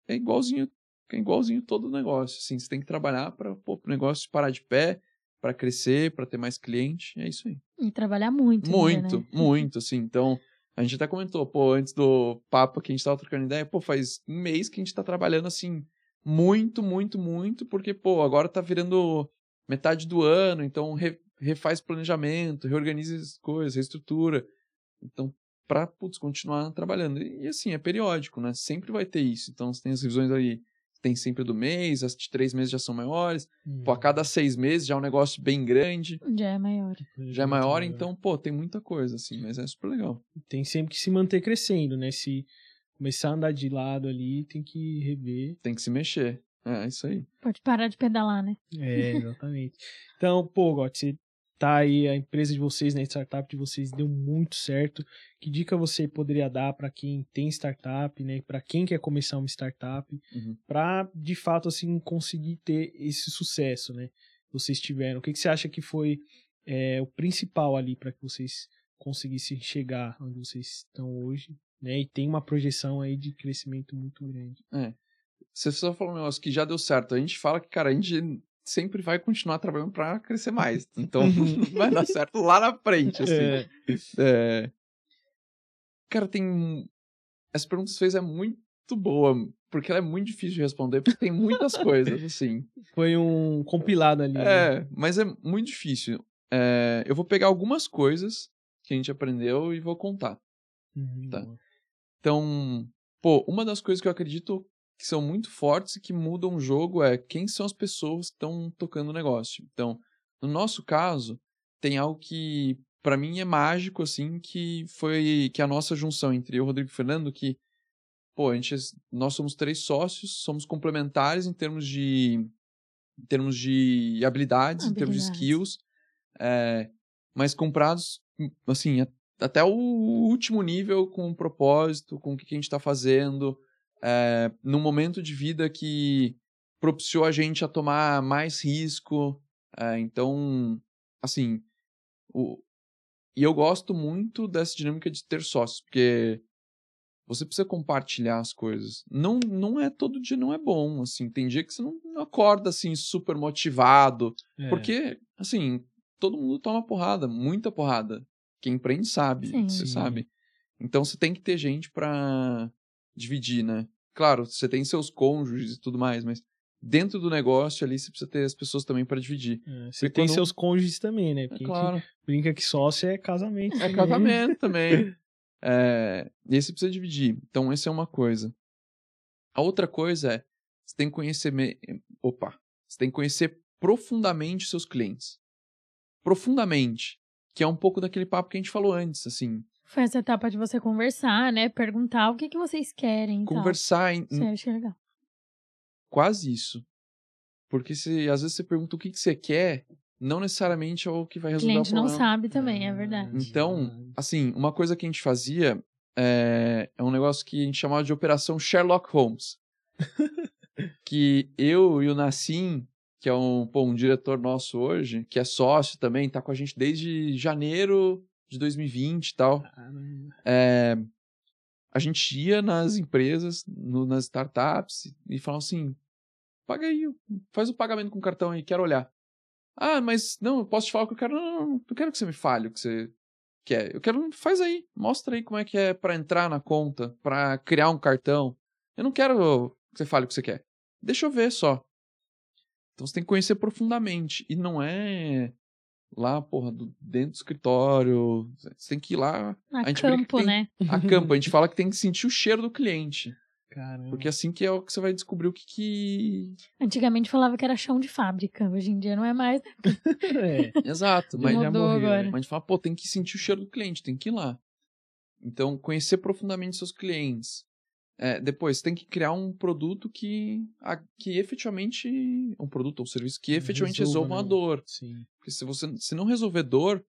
É igualzinho, é igualzinho todo negócio, assim, você tem que trabalhar para o negócio parar de pé, para crescer, para ter mais cliente, é isso aí. E trabalhar muito. ainda, Muito, né? muito, assim. Então, a gente até comentou, pô, antes do papo que a gente tava trocando ideia, pô, faz um mês que a gente tá trabalhando, assim, muito, muito, muito, porque, pô, agora tá virando metade do ano, então re, refaz planejamento, reorganiza as coisas, reestrutura. Então, para putz, continuar trabalhando. E, e assim, é periódico, né? Sempre vai ter isso. Então, você tem as revisões aí, tem sempre do mês, as de três meses já são maiores. Hum. Pô, a cada seis meses já é um negócio bem grande, Já é maior. já é maior, então, pô, tem muita coisa, assim, mas é super legal. Tem sempre que se manter crescendo, né? Se começar a andar de lado ali, tem que rever. Tem que se mexer. É, isso aí. Pode parar de pedalar, né? É, [LAUGHS] exatamente. então, pô, Got, você tá aí, a empresa de vocês, né, a startup de vocês deu muito certo. Que dica você poderia dar para quem tem startup, né, para quem quer começar uma startup, Uhum. para de fato assim conseguir ter esse sucesso, né? que Vocês tiveram. O que, que você acha que foi é, o principal ali para que vocês conseguissem chegar onde vocês estão hoje, né? E tem uma projeção aí de crescimento muito grande. Você só falou um negócio que já deu certo. A gente fala que, cara, a gente sempre vai continuar trabalhando pra crescer mais. [LAUGHS] Então, [LAUGHS] vai dar certo lá na frente, assim. É, É. Cara, tem. Essa pergunta que você fez é muito boa, porque ela é muito difícil de responder, porque tem muitas [LAUGHS] coisas, assim. foi um compilado ali. né? É, mas é muito difícil. É, eu vou pegar algumas coisas que a gente aprendeu e vou contar. Uhum, Tá. Então, pô, uma das coisas que eu acredito que são muito fortes e que mudam o jogo é quem são as pessoas que estão tocando o negócio. Então, no nosso caso, tem algo que pra mim é mágico assim, que foi que é a nossa junção entre eu, Rodrigo e Fernando, que pô, a gente nós somos três sócios, somos complementares em termos de em termos de habilidades, em termos de Habilidades. skills, é, mas comprados assim, até o último nível com um propósito, com o que que a gente está fazendo, é, num momento de vida que propiciou a gente a tomar mais risco. é, então, assim, o, e eu gosto muito dessa dinâmica de ter sócios, porque você precisa compartilhar as coisas. Não, não é todo dia, não é bom, assim. Tem dia que você não não acorda, assim, super motivado, É. porque, assim, todo mundo toma porrada, muita porrada. Quem empreende sabe, Sim. você sabe. Então você tem que ter gente pra dividir, né? Claro, você tem seus cônjuges e tudo mais, mas dentro do negócio ali você precisa ter as pessoas também pra dividir. É, Você Porque tem quando- seus cônjuges também, né? É Porque gente claro, brinca que sócio é casamento. é também. casamento também. [LAUGHS] É, e aí você precisa dividir. Então, essa é uma coisa. A outra coisa é, você tem que conhecer. me- Opa! Você tem que conhecer profundamente seus clientes. Profundamente. Que é um pouco daquele papo que a gente falou antes, assim. Foi essa etapa de você conversar, né? Perguntar o que, que vocês querem. Conversar em, achei legal. quase isso. Porque se, às vezes você pergunta o que, que você quer, não necessariamente é o que vai O resolver cliente o não problema. sabe também, é verdade. Então, assim, uma coisa que a gente fazia é, é um negócio que a gente chamava de Operação Sherlock Holmes. [LAUGHS] que eu e o Nassim, que é um, pô, um diretor nosso hoje, que é sócio também, tá com a gente desde janeiro de 2020 e tal. É, a gente ia nas empresas, no- nas startups e falava assim: paga aí, faz o pagamento com cartão aí, quero olhar. Ah, mas não, eu posso te falar o que eu quero. Não, não, não, não quero que você me fale o que você quer. Eu quero, faz aí, mostra aí como é que é pra entrar na conta, pra criar um cartão. Eu não quero que você fale o que você quer. Deixa eu ver só. Então você tem que conhecer profundamente. E não é lá, porra, do, dentro do escritório. Você tem que ir lá A, a campo, tem- né? a [LAUGHS] campo. A gente fala que tem que sentir o cheiro do cliente. Caramba. Porque assim que é o que você vai descobrir o que que. Antigamente falava que era chão de fábrica. Hoje em dia não é mais. [LAUGHS] É, Exato. Mas, já Mudou morreu, agora. né? mas a gente fala, pô, tem que sentir o cheiro do cliente, tem que ir lá. Então, conhecer profundamente seus clientes. É, depois, tem que criar um produto que, a- que efetivamente. Um produto ou serviço que efetivamente Resolva, resolva uma né? dor. Sim. Porque se você se não resolver dor,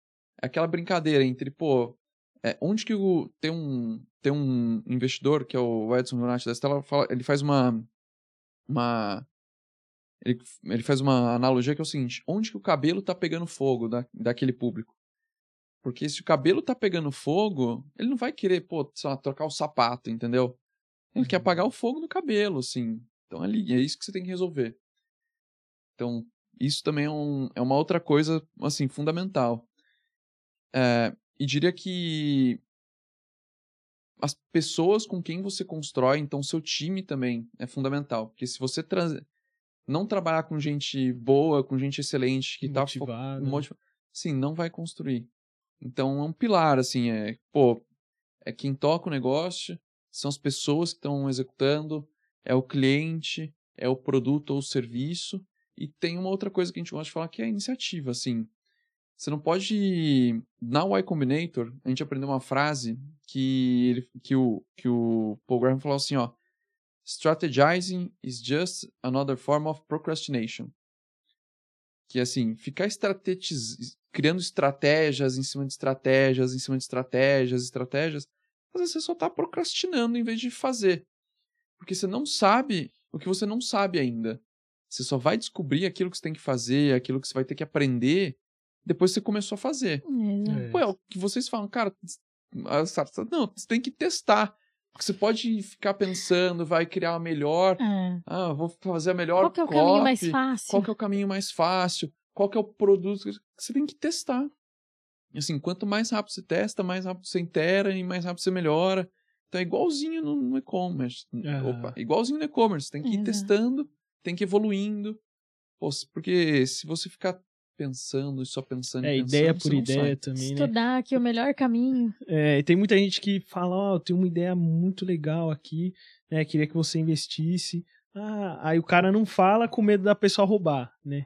é aquela brincadeira entre, pô, é, onde que o, tem um tem um investidor que é o Edson Donati da Stella, fala, ele faz uma uma ele, ele faz uma analogia que é o seguinte, onde que o cabelo tá pegando fogo da, daquele público? Porque se o cabelo tá pegando fogo, ele não vai querer, pô, sei lá, trocar o sapato, entendeu? Ele quer Uhum. apagar o fogo no cabelo, assim. Então ali, é isso que você tem que resolver. Então, isso também é, um, é uma outra coisa, assim, fundamental. É, e diria que as pessoas com quem você constrói, então seu time também é fundamental. Porque se você não trabalhar com gente boa, com gente excelente, que tá Motivado. motiva- sim, não vai construir. Então é um pilar, assim, é, pô, é quem toca o negócio, são as pessoas que estão executando, é o cliente, é o produto ou o serviço, e tem uma outra coisa que a gente gosta de falar que é a iniciativa, assim. Você não pode. Na Y Combinator, a gente aprendeu uma frase que, ele, que, o, que o Paul Graham falou assim, ó. Strategizing is just another form of procrastination. Que assim, ficar estratetiz... criando estratégias em cima de estratégias, em cima de estratégias, estratégias, às vezes você só está procrastinando em vez de fazer. Porque você não sabe o que você não sabe ainda. Você só vai descobrir aquilo que você tem que fazer, aquilo que você vai ter que aprender, depois que você começou a fazer. É. Pô, é o que vocês falam, cara, não, você tem que testar. Porque você pode ficar pensando, vai criar a melhor, É. ah, vou fazer a melhor Qual que é o caminho mais copy, fácil? qual que é o caminho mais fácil, qual é o produto você tem que testar. Assim, quanto mais rápido você testa, mais rápido você intera e mais rápido você melhora. Então é igualzinho no, no e-commerce. Ah. Opa, igualzinho no e-commerce. Tem que ir Exato. testando, tem que ir evoluindo. Porque se você ficar pensando e só pensando É, pensando, ideia você por ideia sai. também, né? Estudar aqui o melhor caminho. É, e tem muita gente que fala, ó, eu tenho uma ideia muito legal aqui, né? Queria que você investisse. Ah, aí o cara não fala com medo da pessoa roubar, né?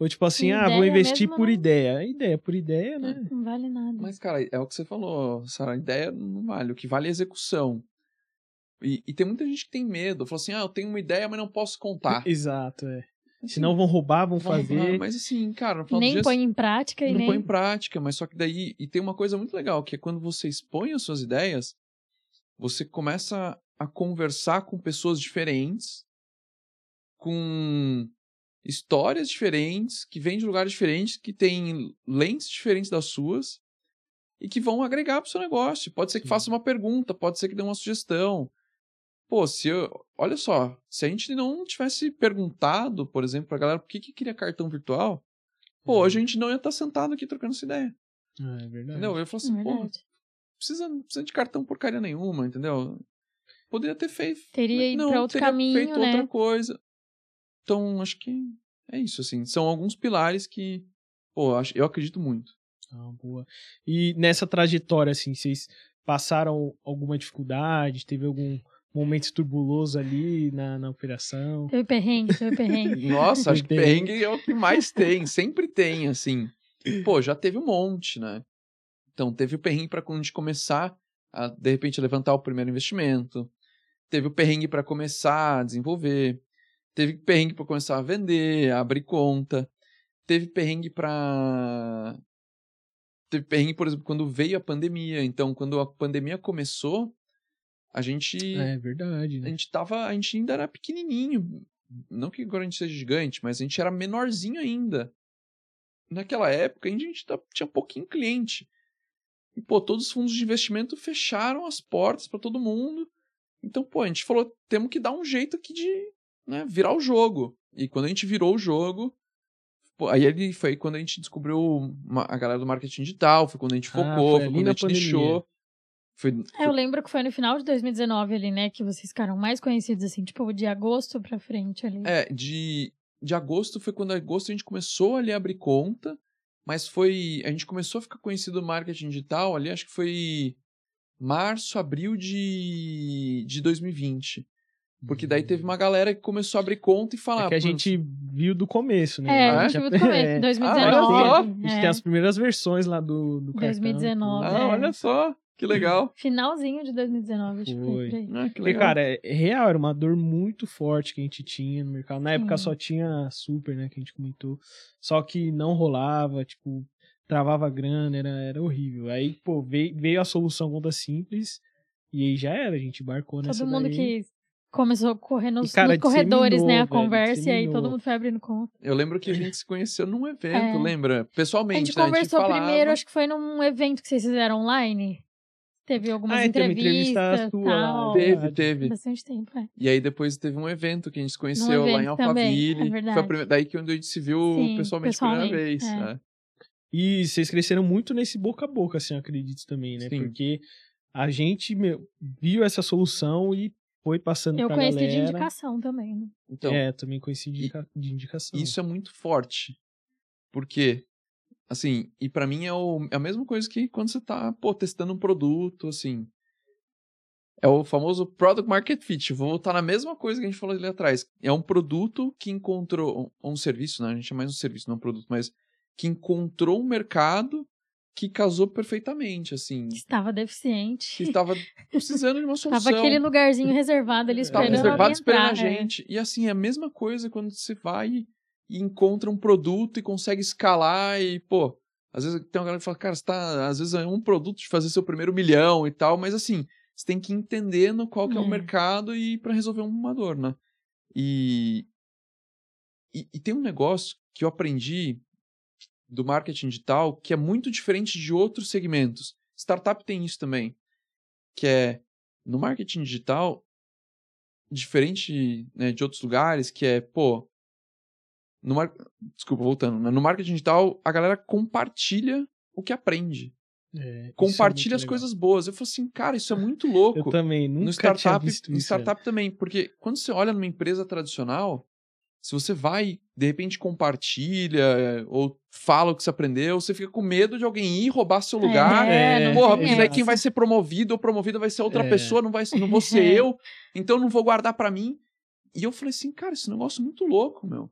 Ou tipo assim, E ah, vou investir por não- ideia. Ideia por ideia, né? Não vale nada. Mas, cara, é o que você falou, Sara. A ideia não vale. O que vale é a execução. E, e tem muita gente que tem medo. Fala assim, ah, eu tenho uma ideia, mas não posso contar. [LAUGHS] Exato, é. Assim, Senão vão roubar, vão vamos fazer. falar, Mas assim, cara, no final do nem dia, põe em prática e não nem. põe em prática, mas só que daí. E tem uma coisa muito legal, que é quando você expõe as suas ideias, você começa a conversar com pessoas diferentes, com histórias diferentes, que vêm de lugares diferentes, que têm lentes diferentes das suas e que vão agregar pro seu negócio. Pode ser que Sim. faça uma pergunta, pode ser que dê uma sugestão. Pô, se eu, olha só, se a gente não tivesse perguntado, por exemplo, pra galera por que, que queria cartão virtual, pô, hoje a gente não ia estar sentado aqui trocando essa ideia. Ah, é verdade. Entendeu? Eu ia falar assim, É pô, verdade. precisa, não precisa de cartão porcaria nenhuma, entendeu? Poderia ter feito. Teria ido não, pra outro teria caminho, feito né? outra coisa. Então, acho que é isso, assim. São alguns pilares que, pô, acho- eu acredito muito. Ah, boa. E nessa trajetória, assim, vocês passaram alguma dificuldade? Teve algum momento turbuloso ali na, na operação? Teve perrengue, teve perrengue. [LAUGHS] Nossa, acho que Perrengue. perrengue é o que mais tem. Sempre tem, assim. Pô, já teve um monte, né? Então, teve o perrengue para quando a gente começar a, de repente, levantar o primeiro investimento. Teve o perrengue para começar a desenvolver. Teve perrengue para começar a vender, a abrir conta. Teve perrengue para Teve perrengue, por exemplo, quando veio a pandemia. Então, quando a pandemia começou, a gente É verdade, a né? gente tava, a gente ainda era pequenininho. Não que agora a gente seja gigante, mas a gente era menorzinho ainda. Naquela época, a gente tá- tinha pouquinho cliente. E, pô, todos os fundos de investimento fecharam as portas para todo mundo. Então, pô, a gente falou, temos que dar um jeito aqui de né, virar o jogo. E quando a gente virou o jogo, pô, aí ele foi quando a gente descobriu a galera do marketing digital, foi quando a gente Ah, focou, foi foi, ali quando a gente pandemia. deixou. Foi, É, eu lembro que foi no final de 2019 ali, né? Que vocês ficaram mais conhecidos, assim, tipo, de agosto pra frente ali. É, de, de agosto foi quando agosto a gente começou ali a abrir conta, mas foi. A gente começou a ficar conhecido no marketing digital ali, acho que foi março, abril de, de 2020. Porque daí teve uma galera que começou a abrir conta e falar. É que a "Pô, gente viu do começo, né? É, Ah, a é? gente viu do começo, [LAUGHS] É. 2019. Ah, olha só, A gente tem as primeiras versões lá do, do cartão. 2019. Ah, é. olha só, que legal. [LAUGHS] Finalzinho de 2019, acho que Foi. Ah, que legal. cara, é real, era uma dor muito forte que a gente tinha no mercado. Na época Sim. só tinha super, né, que a gente comentou. Só que não rolava, tipo, travava grana, era, era horrível. Aí, pô, veio, veio a solução conta simples e aí já era, a gente embarcou nessa Todo mundo daí. que começou a correr nos, E, cara, nos corredores, né? A velho, conversa, e aí todo mundo foi abrindo conta. Eu lembro que a gente se conheceu num evento, É. lembra? A Pessoalmente, gente né? conversou falava... primeiro, acho que foi num evento que vocês fizeram online. Teve algumas Ah, e teve uma entrevista entrevistas sua lá, Teve, teve. Bastante tempo, é. E aí depois teve um evento que a gente se conheceu lá em também, Alphaville. é Foi verdade. primeira, daí que a gente se viu Sim, pessoalmente, pela primeira vez. é. né? E vocês cresceram muito nesse boca a boca, assim, eu acredito também, né? Sim. Porque a gente, meu, viu essa solução e foi passando Eu pra conheci galera. de indicação também, né? Então, É, também conheci de, indica- de indicação. Isso é muito forte. Porque, assim, e pra mim é, o- é a mesma coisa que quando você tá, pô, testando um produto, assim. É o famoso product market fit. Vou voltar na mesma coisa que a gente falou ali atrás. É um produto que encontrou, ou um serviço, né? A gente é mais um serviço, não um produto, mas que encontrou um mercado que casou perfeitamente, assim. Estava deficiente. Que estava precisando de uma solução. [LAUGHS] Tava aquele lugarzinho reservado ali Estava esperando reservado esperando a entrar, é. gente. E assim, é a mesma coisa quando você vai e encontra um produto e consegue escalar e, pô, às vezes tem uma galera que fala, cara, você tá, às vezes é um produto de fazer seu primeiro milhão e tal, mas assim, você tem que ir entendendo qual que é, o É. mercado e para resolver uma dor, né? E, e, e tem um negócio que eu aprendi do marketing digital que é muito diferente de outros segmentos. Startup tem isso também, que é no marketing digital, diferente né, de outros lugares, que é, pô, no mar... desculpa, voltando, né, no marketing digital a galera compartilha o que aprende, É, é compartilha muito as legal. coisas boas. Eu falo assim, cara, isso é muito louco. Eu também, nunca no tinha startup, no isso. startup também, porque quando você olha numa empresa tradicional, se você vai, de repente compartilha é, ou fala o que você aprendeu, você fica com medo de alguém ir roubar seu lugar. É, É, não Porra, porque daí quem vai ser promovido ou promovida vai ser outra É. pessoa, não vai não vou [LAUGHS] ser eu, então não vou guardar pra mim. E eu falei assim, cara, esse negócio é muito louco, meu.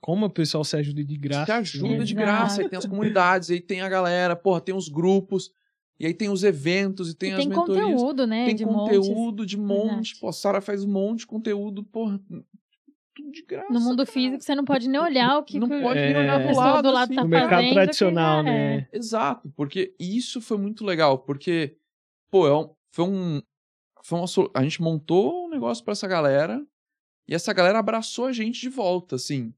Como o pessoal se ajuda de graça. Te ajuda de Exato. graça, aí tem as comunidades, aí tem a galera, porra, tem os grupos, e aí tem os eventos, e tem E as tem mentorias. conteúdo, né? tem de montes. conteúdo de monte. Exato. Pô, a Sara faz um monte de conteúdo, porra, tudo de graça. No mundo cara. físico, você não pode nem olhar o que, Não pode nem olhar pessoa lado, do lado assim. tá No mercado fazendo, tradicional, é- né? Exato, porque isso foi muito legal, porque, pô, é um- foi um. Foi uma, a gente montou um negócio pra essa galera e essa galera abraçou a gente de volta, assim.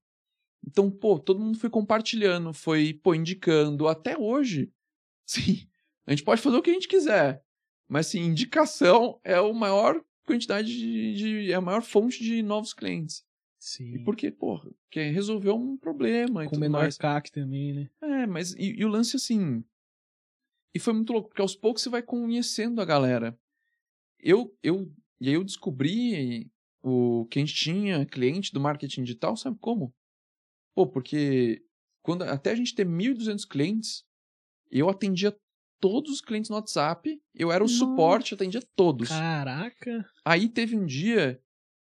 Então, pô, todo mundo foi compartilhando, foi, pô, indicando. Até hoje, [LAUGHS] sim, a gente pode fazer o que a gente quiser, mas, assim, indicação é a maior quantidade de, de- é a maior fonte de novos clientes. Sim. E porque, porra, porque resolveu um problema e Com tudo menor mais. CAC também, né? É, mas e, e o lance assim. E foi muito louco, porque aos poucos você vai conhecendo a galera. Eu, eu, e aí eu descobri o que a gente tinha cliente do marketing digital, sabe como? Pô, porque quando, até a gente ter 1.200 clientes, eu atendia todos os clientes no WhatsApp, eu era o Nossa. suporte, atendia todos. Caraca! Aí teve um dia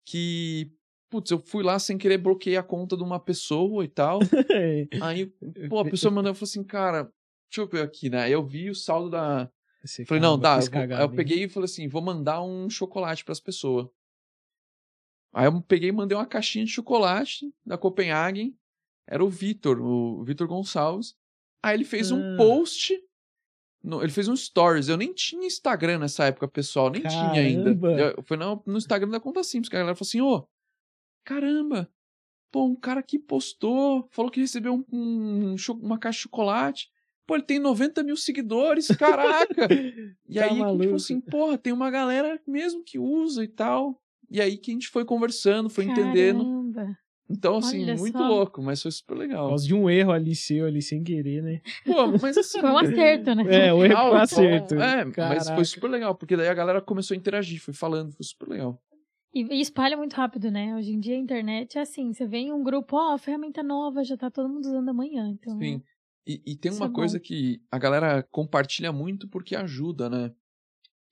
que, putz, eu fui lá sem querer, bloqueei a conta de uma pessoa e tal. [LAUGHS] Aí, pô, a pessoa mandou, eu falei assim, cara, deixa eu ver aqui, né? Aí eu vi o saldo da. Você Falei, não, dá. com Eu, esse eu peguei e falei assim, vou mandar um chocolate pras pessoas. Aí eu peguei e mandei uma caixinha de chocolate da Copenhagen. Era o Vitor, o Vitor Gonçalves. Aí ele fez um Ah. post. no- ele fez um stories. Eu nem tinha Instagram nessa época, pessoal. Nem tinha ainda. Caramba! Eu- Foi no, no Instagram da Conta Simples, que a galera falou assim, ô, caramba, pô, um cara aqui postou, falou que recebeu um, um uma caixa de chocolate. Pô, ele tem 90 mil seguidores, caraca! [LAUGHS] E Tá aí a gente maluco. falou assim, porra, tem uma galera mesmo que usa e tal. E aí que a gente foi conversando, foi entendendo. Então, assim, Olha muito só. louco, mas foi super Por legal. causa de um erro ali seu, ali sem querer, né? Pô, mas assim. Foi um [LAUGHS] acerto, né? É, o erro foi um acerto. É, mas Caraca. foi super legal, porque daí a galera começou a interagir, foi falando, foi super legal. E, e espalha muito rápido, né? Hoje em dia a internet é assim, você vê em um grupo, ó, ferramenta nova, já tá todo mundo usando amanhã. Então, Sim. E, e tem Isso uma é bom. coisa que a galera compartilha muito porque ajuda, né?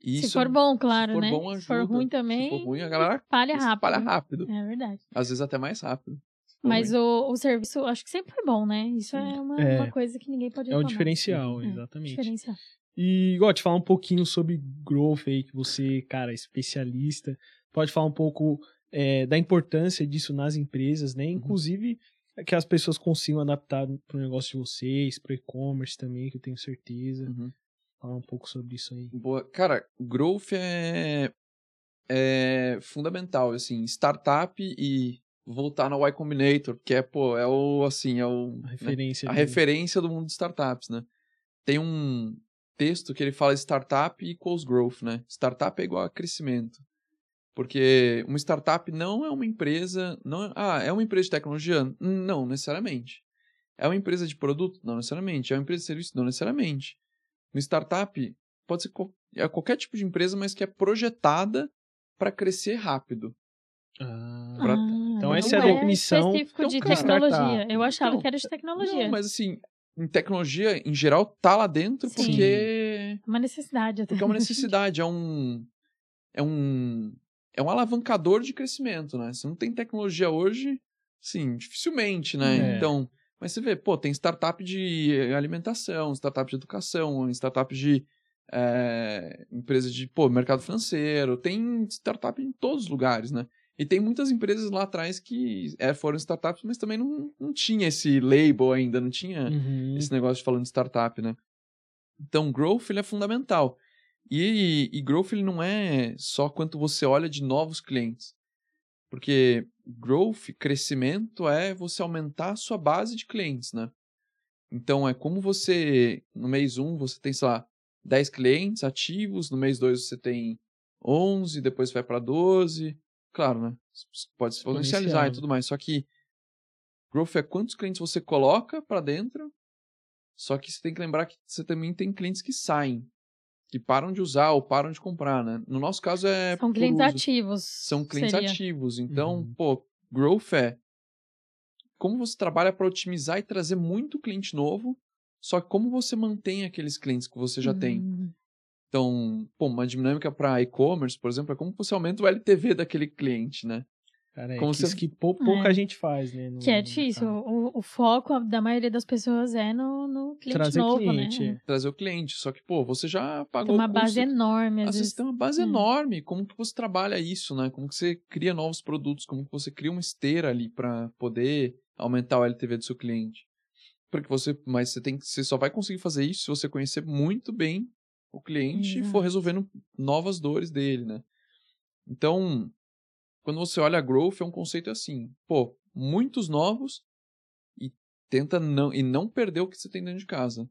E se isso, for bom, claro, se for né? bom, se for ajuda. ruim também, Se for ruim, a galera espalha rápido. espalha rápido. É verdade. Às vezes até mais rápido. Mas o, o serviço, acho que sempre foi bom, né? Isso é uma, É. uma coisa que ninguém pode É um diferencial, É, exatamente. Diferencial. E, igual, te falar um pouquinho sobre growth aí, que você, cara, é especialista. Pode falar um pouco é, da importância disso nas empresas, Uhum. né? Inclusive, que as pessoas consigam adaptar pro negócio de vocês, pro e-commerce também, que eu tenho certeza. Uhum. Falar um pouco sobre isso aí. Boa. Cara, growth é, é fundamental, assim, startup e voltar na Y Combinator, que é, pô, é o, assim, é o... A né, referência. a ali. referência do mundo de startups, né? Tem um texto que ele fala startup equals growth, né? Startup é igual a crescimento. Porque uma startup não é uma empresa, não é, ah, é uma empresa de tecnologia? Não necessariamente. É uma empresa de produto? Não necessariamente. É uma empresa de serviço? Não necessariamente. Uma startup pode ser qual- é qualquer tipo de empresa, mas que é projetada para crescer rápido. Ah, Pra- Ah, então essa é a é definição específico de Então, cara, tecnologia. startup. Eu achava Então, que era de tecnologia. Não, mas assim, em tecnologia, em geral, tá lá dentro Sim. porque Uma necessidade até. porque é uma necessidade, é um é um é um alavancador de crescimento, né? Se não tem tecnologia hoje, sim, dificilmente, né? É. Então, mas você vê, pô, tem startup de alimentação, startup de educação, startup de é, empresa de pô, mercado financeiro, tem startup em todos os lugares, né? E tem muitas empresas lá atrás que é, foram startups, mas também não, não tinha esse label ainda, não tinha uhum. esse negócio de falando de startup, né? Então, growth ele é fundamental. E, e growth ele não é só quanto você olha de novos clientes. Porque growth, crescimento, é você aumentar a sua base de clientes, né? Então, é como você, no mês 1, você tem, sei lá, 10 clientes ativos, no mês 2 você tem 11, depois vai para 12. Claro, né? Pode se potencializar e tudo mais. Só que growth é quantos clientes você coloca para dentro só que você tem que lembrar que você também tem clientes que saem, que param de usar ou param de comprar, né? No nosso caso é São por clientes uso. ativos. São clientes seria. ativos. Então, Uhum. pô, growth é como você trabalha para otimizar e trazer muito cliente novo, só que como você mantém aqueles clientes que você já tem. Hum, Então, pô, uma dinâmica para e-commerce, por exemplo, é como você aumenta o LTV daquele cliente, né? Cara, é Como isso que pou- pouca É. gente faz, né? no Que é difícil. O, o foco da maioria das pessoas é no, no cliente Trazer novo, cliente. né? Trazer o cliente. Só que, pô, você já Tem pagou uma o custo. base enorme, às Às vezes tem uma base Hum. enorme. Como que você trabalha isso, né? Como que você cria novos produtos? Como que você cria uma esteira ali para poder aumentar o LTV do seu cliente? Porque você, mas você tem que, você só vai conseguir fazer isso se você conhecer muito bem o cliente e for Exato. resolvendo novas dores dele, né? Então, quando você olha a growth, é um conceito assim, pô, muitos novos e tenta não e não perder o que você tem dentro de casa.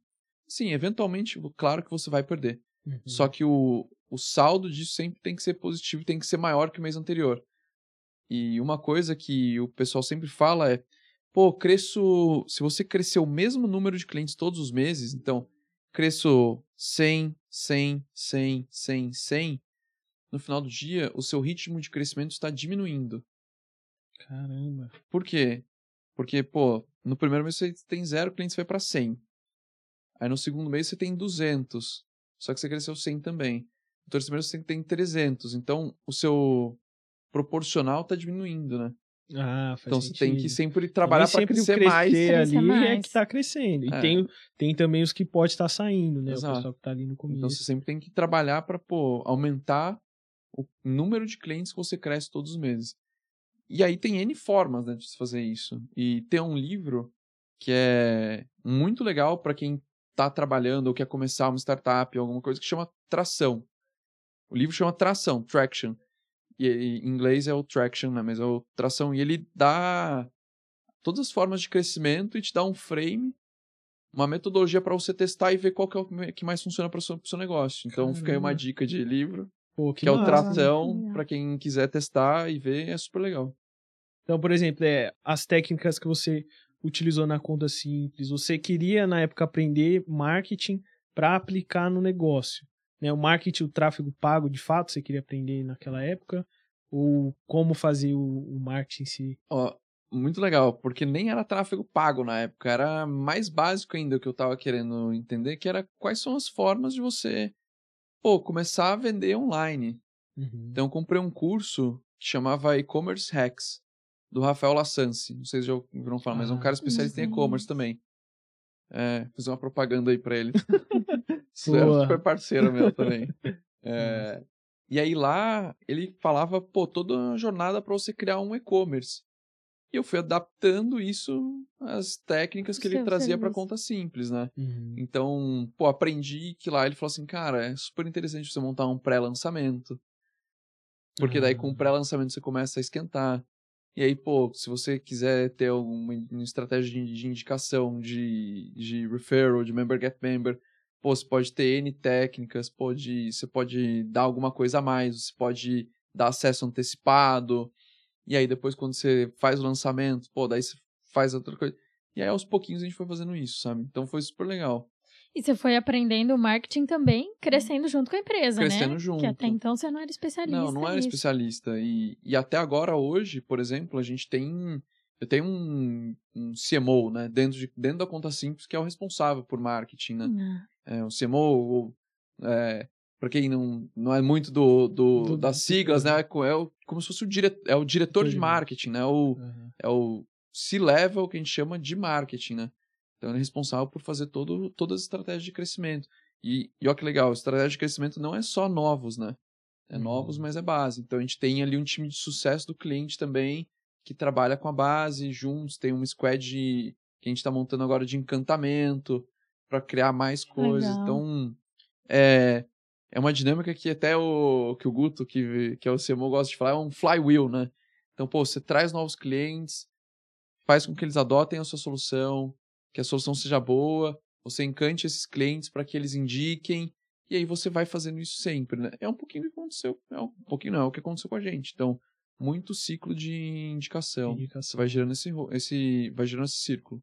Sim, eventualmente, claro que você vai perder. Uhum. Só que o, o saldo disso sempre tem que ser positivo, tem que ser maior que o mês anterior. E uma coisa que o pessoal sempre fala é: pô, cresço. Se você crescer o mesmo número de clientes todos os meses, então cresço 100, 100, 100, 100, 100, no final do dia, o seu ritmo de crescimento está diminuindo. Caramba. Por quê? Porque, pô, no primeiro mês você tem zero clientes, vai para 100. Aí no segundo mês você tem 200. Só que você cresceu 100 também. No terceiro mês você tem 300. Então, o seu proporcional tá diminuindo, né? Ah, faz Então você tem que sentido. sempre Não trabalhar é para sempre o crescer mais. crescer ali Crescer é mais. que tá crescendo. E É. tem, tem também os que pode estar saindo, né? Exato. O pessoal que tá ali no começo. Então você sempre tem que trabalhar para pô, aumentar o número de clientes que você cresce todos os meses. E aí tem N formas né, de se fazer isso. E tem um livro que é muito legal para quem está trabalhando ou quer começar uma startup ou alguma coisa que chama Tração. O livro chama Tração, Traction. E, em inglês é o Traction, né? Mas é o Tração. E ele dá todas as formas de crescimento e te dá um frame uma metodologia para você testar e ver qual que é o que mais funciona para o seu, seu negócio. Então fica aí uma Caramba. dica de livro, Pô, que, é o. Tração, para quem quiser testar e ver, é super legal. Então, por exemplo, é, as técnicas que você utilizou na conta simples, você queria na época aprender marketing para aplicar no negócio. Né? O marketing, o tráfego pago, de fato, você queria aprender naquela época? Ou como fazer o, o marketing em si? Ó, muito legal, porque nem era tráfego pago na época, era mais básico ainda o que eu tava querendo entender, que era quais são as formas de você, pô, começar a vender online. Uhum. Então eu comprei um curso que chamava E-Commerce Hacks, do Rafael Lassance. Não sei se já ouviram falar, mas é um Ah, cara especialista em e-commerce também. É, fiz uma propaganda aí pra ele. [LAUGHS] É Boa. super parceiro meu também. [LAUGHS] É, e aí lá ele falava, pô, toda uma jornada para você criar um e-commerce. E eu fui adaptando isso às técnicas que ele Seu trazia para conta simples, né? Uhum. Então, pô, aprendi que lá ele falou assim, cara, é super interessante você montar um pré-lançamento. Porque daí com o Ah. pré-lançamento você começa a esquentar. E aí, pô, se você quiser ter alguma estratégia de, de indicação, de, de referral, de member get member, pô, você pode ter N técnicas, pode, você pode dar alguma coisa a mais, você pode dar acesso antecipado. E aí depois quando você faz o lançamento, pô, daí você faz outra coisa. E aí aos pouquinhos a gente foi fazendo isso, sabe? Então foi super legal. E você foi aprendendo marketing também, crescendo junto com a empresa, Crescendo né? junto. Que até então você não era especialista. Não, não era nisso. especialista. E, e até agora, hoje, por exemplo, a gente tem. Eu tenho um, um CMO, né? Dentro, de, dentro da conta simples, que é o responsável por marketing, né? Não. É, o CMO, ou, é, para quem não, não é muito do, do, Do- das siglas, né? É o- como se fosse o, dire, é o diretor de marketing, né? O, Aham. é o C-level que a gente chama de marketing, né? Então ele é responsável por fazer todo, todas as estratégias de crescimento. E, e olha que legal, estratégia de crescimento não é só novos, né? É Uhum. novos, mas é base. Então a gente tem ali um time de sucesso do cliente também, que trabalha com a base juntos, tem uma squad de- que a gente está montando agora de encantamento para criar mais coisas. Legal. Então é, é uma dinâmica que até o que o Guto, que, que é o CMO, gosta de falar, é um flywheel, né? Então, pô, você traz novos clientes, faz com que eles adotem a sua solução, que a solução seja boa, você encante esses clientes para que eles indiquem, e aí você vai fazendo isso sempre, né? É um pouquinho do que aconteceu, é um pouquinho não, é o que aconteceu com a gente. Então, muito ciclo de indicação. Você Indicação. vai gerando esse, esse, vai gerando esse círculo.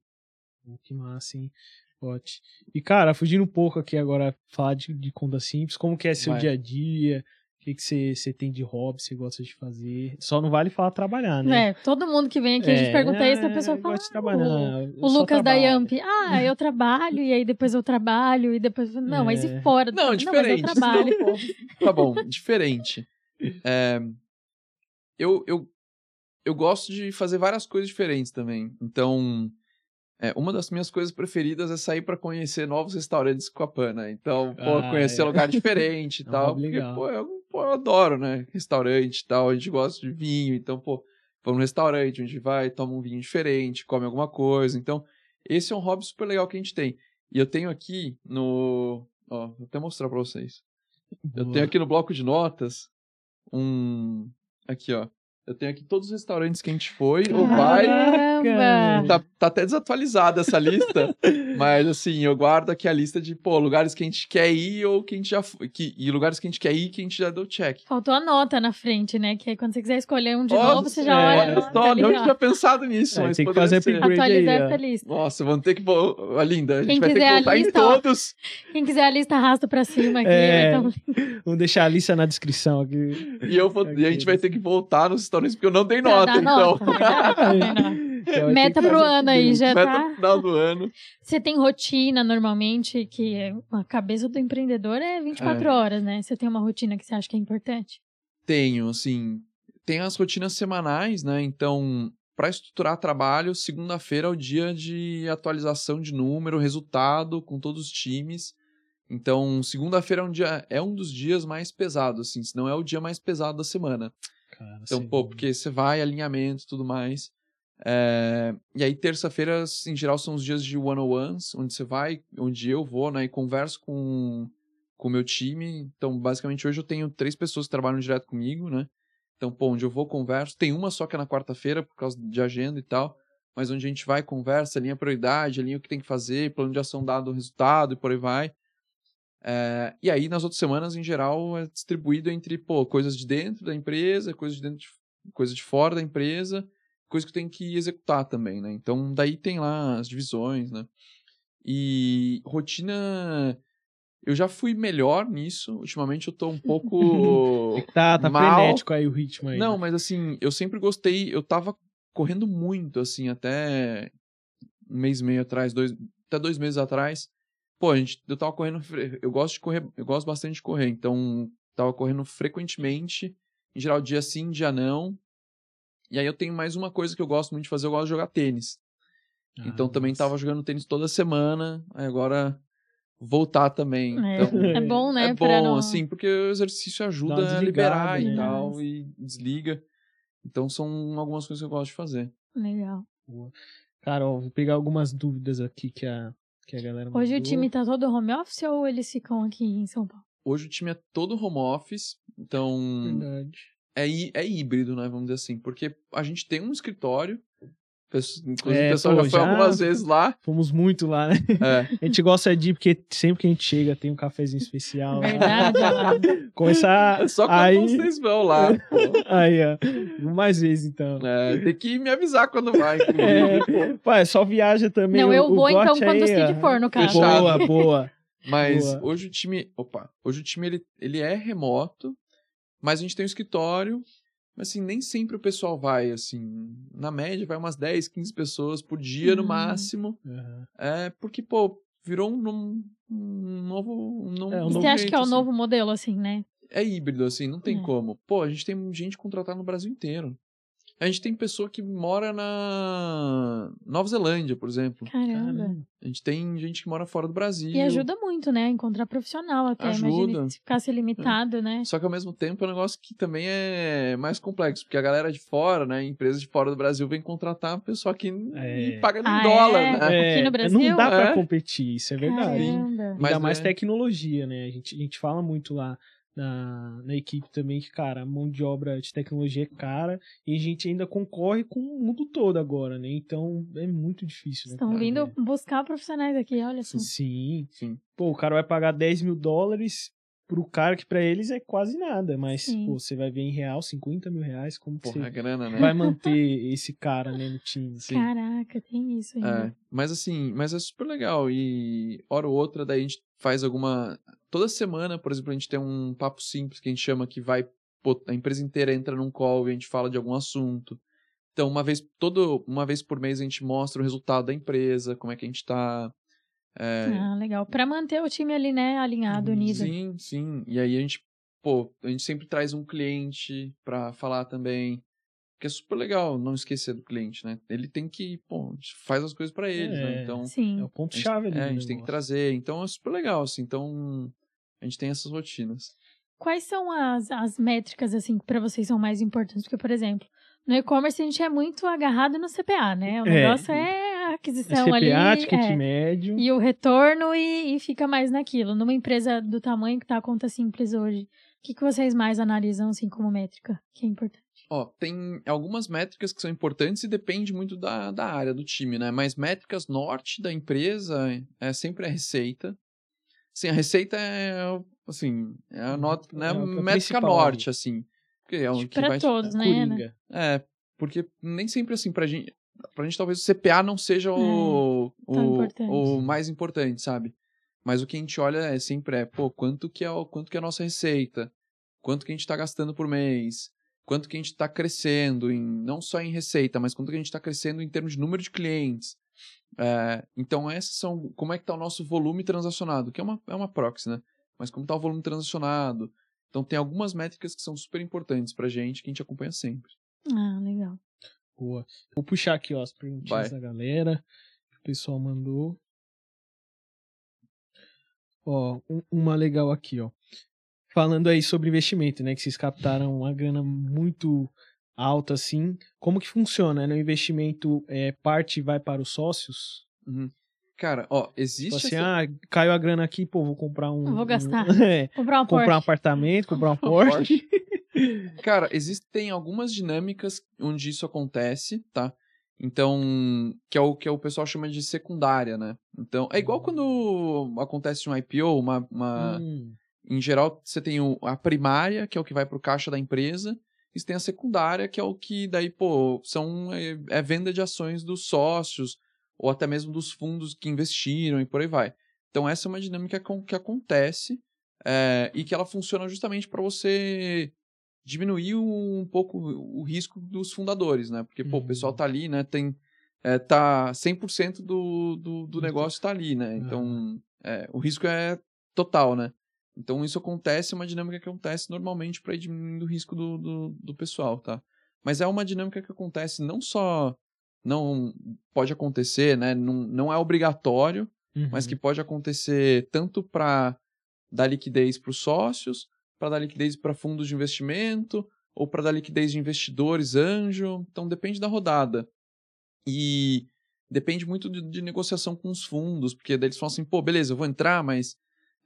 Que massa, hein? Pote. E, cara, fugindo um pouco aqui agora, falar de, de conta simples, como que é seu Vai. dia a dia? O que que você você tem de hobby, você gosta de fazer? Só não vale falar trabalhar, né? É, todo mundo que vem aqui, a gente É, pergunta isso, a é, pessoa eu fala. gosto de "Ah, trabalhar, o- eu O só Lucas da trabalho." Yamp, ah, [LAUGHS] eu trabalho, e aí depois eu trabalho, e depois. Não, mas É. e fora? do Não, trabalho? diferente. mas eu trabalho. [LAUGHS] tá bom, diferente. É, eu, eu, eu gosto de fazer várias coisas diferentes também. Então, é, uma das minhas coisas preferidas é sair para conhecer novos restaurantes com a Pana. Então, pô, Ah, conhecer é. lugar diferente e [LAUGHS] É tal. Porque, pô eu, pô, eu adoro, né? Restaurante e tal. A gente gosta de vinho. Então, pô, vamos num restaurante, onde vai, toma um vinho diferente, come alguma coisa. Então, esse é um hobby super legal que a gente tem. E eu tenho aqui no. Ó, vou até mostrar pra vocês. Eu Boa. tenho aqui no bloco de notas um. Aqui, ó. Eu tenho aqui todos os restaurantes que a gente foi, ou vai. Caramba! Tá, tá até desatualizada essa lista, [LAUGHS] mas assim, eu guardo aqui a lista de, pô, lugares que a gente quer ir ou que a gente já foi. Que, e lugares que a gente quer ir que a gente já deu check. Faltou a nota na frente, né? Que aí quando você quiser escolher um de Nossa, novo, você já é, olha. olha Só, não ó. tinha pensado nisso, É, mas tem que fazer ser. upgrade. Atualizar aí, ó. essa lista. Nossa, vamos ter que. A linda, a gente Quem vai ter que voltar em lista, ó. todos. Quem quiser a lista, arrasta pra cima aqui. É. Então, Vamos deixar a lista na descrição aqui. E, eu vou- e a gente vai ter que voltar nos restaurantes, porque eu não dei pra nota, dar então. nota. Então, vai ter [LAUGHS] Meta pro fazer ano aí, já Meta tá. final do ano. Você tem rotina normalmente, que a cabeça do empreendedor é 24 É. horas, né? Você tem uma rotina que você acha que é importante? Tenho, assim, tem as rotinas semanais, né? Então, para estruturar trabalho, segunda-feira é o dia de atualização de número, resultado com todos os times. Então, segunda-feira é um dia é um dos dias mais pesados, assim, se não é o dia mais pesado da semana. Então, você- pô, porque você vai, alinhamento e tudo mais. É, E aí, terça-feira, em geral, são os dias de one-on-ones, onde você vai, onde eu vou, né, e converso com com o meu time. Então, basicamente, hoje eu tenho três pessoas que trabalham direto comigo, né? Então, pô, onde eu vou, converso. Tem uma só que é na quarta-feira, por causa de agenda e tal. Mas onde a gente vai, conversa, alinha prioridade, alinha o que tem que fazer, plano de ação dado o resultado e por aí vai. É, e aí, nas outras semanas, em geral, é distribuído entre, pô, coisas de dentro da empresa, coisas de dentro de, coisas de fora da empresa, coisas que tenho que executar também, né? Então, daí tem lá as divisões, né? E rotina... Eu já fui melhor nisso. Ultimamente eu tô um pouco... [LAUGHS] Tá, tá mal. frenético aí o ritmo aí. Não, né? mas assim, eu sempre gostei. Eu tava correndo muito, assim, até um mês e meio atrás, dois, até dois meses atrás. Pô, a gente, eu tava correndo. Eu gosto de correr, eu gosto bastante de correr, então tava correndo frequentemente. Em geral, dia sim, dia não. E aí eu tenho mais uma coisa que eu gosto muito de fazer, eu gosto de jogar tênis. Ah, então também nossa. tava jogando tênis toda semana. Aí agora voltar também. É, Então, [LAUGHS] é bom, né? é bom, não- assim, porque o exercício ajuda a liberar desligada, e né? tal, e desliga. Então são algumas coisas que eu gosto de fazer. Legal. Cara, ó, vou pegar algumas dúvidas aqui que a, que a galera Hoje o time tá todo home office ou eles ficam aqui em São Paulo? Hoje o time é todo home office, então Verdade. é, é híbrido, né? Vamos dizer assim, porque a gente tem um escritório, inclusive É, o pessoal pô, já foi já- algumas vezes lá. Fomos muito lá, né? É, [LAUGHS] A gente gosta de ir porque sempre que a gente chega tem um cafezinho especial. lá. Verdade, Alan. [LAUGHS] Começar é só quando aí, vocês vão lá. pô. aí, ó. Mais vezes então. É, tem que me avisar quando vai. [LAUGHS] É, pô. É só viaja também. Não, o- eu o vou então quando aí, o. Cid for, no caso. Boa, boa. Mas Boa. hoje o time. Opa, hoje o time ele, ele é remoto, mas a gente tem um escritório. Mas assim, nem sempre o pessoal vai, assim. Na média, vai umas 10, 15 pessoas por dia no Hum. máximo. Aham. É porque, pô, virou um, um- um novo. Um novo É, um Você novo acha jeito, que é o assim. novo modelo, assim, né? É híbrido, assim, não tem É. como. Pô, a gente tem gente contratada no Brasil inteiro. A gente tem pessoa que mora na Nova Zelândia, por exemplo. Caramba. Caramba. A gente tem gente que mora fora do Brasil. E ajuda muito, né? Encontrar profissional até. Ajuda. Imagina se ficasse limitado, né? Só que ao mesmo tempo é um negócio que também é mais complexo, porque a galera de fora, né, empresas de fora do Brasil vem contratar pessoa que É. e paga em Ah, dólar, é? né? Aqui no Brasil? Não dá pra É. competir, isso é verdade. Caramba. Mas Ainda mais é- tecnologia, né? A gente, a gente fala muito lá na, na equipe também que, cara, a mão de obra de tecnologia é cara e a gente ainda concorre com o mundo todo agora, né? Então é muito difícil, né? Estão cara? vindo buscar profissionais aqui, olha só. Sim. Sim. Pô, o cara vai pagar 10 mil dólares pro cara que pra eles é quase nada, mas, pô, você vai ver em real 50 mil reais, como Porra, você a grana, né? vai manter [LAUGHS] esse cara, né, no time? Sim. Caraca, tem isso ainda. É, mas assim, mas é super legal. E hora ou outra, daí a gente faz alguma. Toda semana, por exemplo, a gente tem um papo simples que a gente chama que vai. A empresa inteira entra num call e a gente fala de algum assunto. Então, uma vez, todo, uma vez por mês a gente mostra o resultado da empresa, como é que a gente tá. É, Ah, legal. Pra manter o time ali, né, alinhado, unido. Sim, sim. E aí a gente, pô, a gente sempre traz um cliente pra falar também. Que é super legal não esquecer do cliente, né? Ele tem que, pô, a gente faz as coisas pra eles, É. né? Então, É Sim. o ponto-chave ali. é, a gente tem que trazer. Então é super legal, assim. Então, a gente tem essas rotinas. Quais são as, as métricas, assim, que pra vocês são mais importantes? Porque, por exemplo, no e-commerce a gente é muito agarrado no CPA, né? O É. negócio é a É aquisição CPA, ali. ticket é. médio. E o retorno e, e fica mais naquilo. Numa empresa do tamanho que tá a conta simples hoje, o que, que vocês mais analisam, assim, como métrica? Que é importante. Ó, tem algumas métricas que são importantes e depende muito da, da área do time, né? Mas métricas norte da empresa é sempre a receita. Sim, a receita é, assim, é a nota, né? É é métrica norte, assim. Porque é o que pra vai... todos, né? Coringa. É, porque nem sempre assim, pra gente, pra gente talvez o CPA não seja o, É, tão o, o mais importante, sabe? Mas o que a gente olha é sempre é, pô, quanto que é, o, quanto que é a nossa receita? Quanto que a gente tá gastando por mês? Quanto que a gente tá crescendo, em, não só em receita, mas quanto que a gente tá crescendo em termos de número de clientes? É, então, essas são. Como é que tá o nosso volume transacionado? Que é uma, é uma proxy, né? Mas como tá o volume transacionado? Então, tem algumas métricas que são super importantes pra gente, que a gente acompanha sempre. Ah, legal. Boa. Vou puxar aqui, ó, as perguntinhas Vai. da galera. que O pessoal mandou. Ó, um- uma legal aqui, ó. Falando aí sobre investimento, né? Que vocês captaram uma grana muito alta, assim. Como que funciona? Né? O investimento, é, parte vai para os sócios? Uhum. Cara, ó, existe assim, essa... ah, caiu a grana aqui, pô, vou comprar um... Vou gastar. um- é, Comprar uma comprar um apartamento, [LAUGHS] comprar um Um Porsche. [LAUGHS] Cara, existem algumas dinâmicas onde isso acontece, tá? Então, que é o que o pessoal chama de secundária, né? Então, é igual quando acontece um IPO, uma, uma Hum, em geral você tem o- a primária, que é o que vai pro caixa da empresa, e você tem a secundária, que é o que daí, pô, são é, é venda de ações dos sócios ou até mesmo dos fundos que investiram e por aí vai. Então essa é uma dinâmica com- que acontece é, e que ela funciona justamente para você diminuir um pouco o risco dos fundadores, né? Porque, pô, o pessoal Uhum. tá ali, né? Tem, é, tá 100% do, do, do negócio tá ali, né? Então, é, o risco é total, né? Então, isso acontece, é uma dinâmica que acontece normalmente para ir diminuindo o risco do, do, do pessoal, tá? Mas é uma dinâmica que acontece não só... Não pode acontecer, né? Não, não é obrigatório, mas uhum. que pode acontecer tanto para dar liquidez para os sócios, para dar liquidez para fundos de investimento, ou para dar liquidez de investidores, anjo. Então depende da rodada. E depende muito de, de negociação com os fundos, porque daí eles falam assim, pô, beleza, eu vou entrar, mas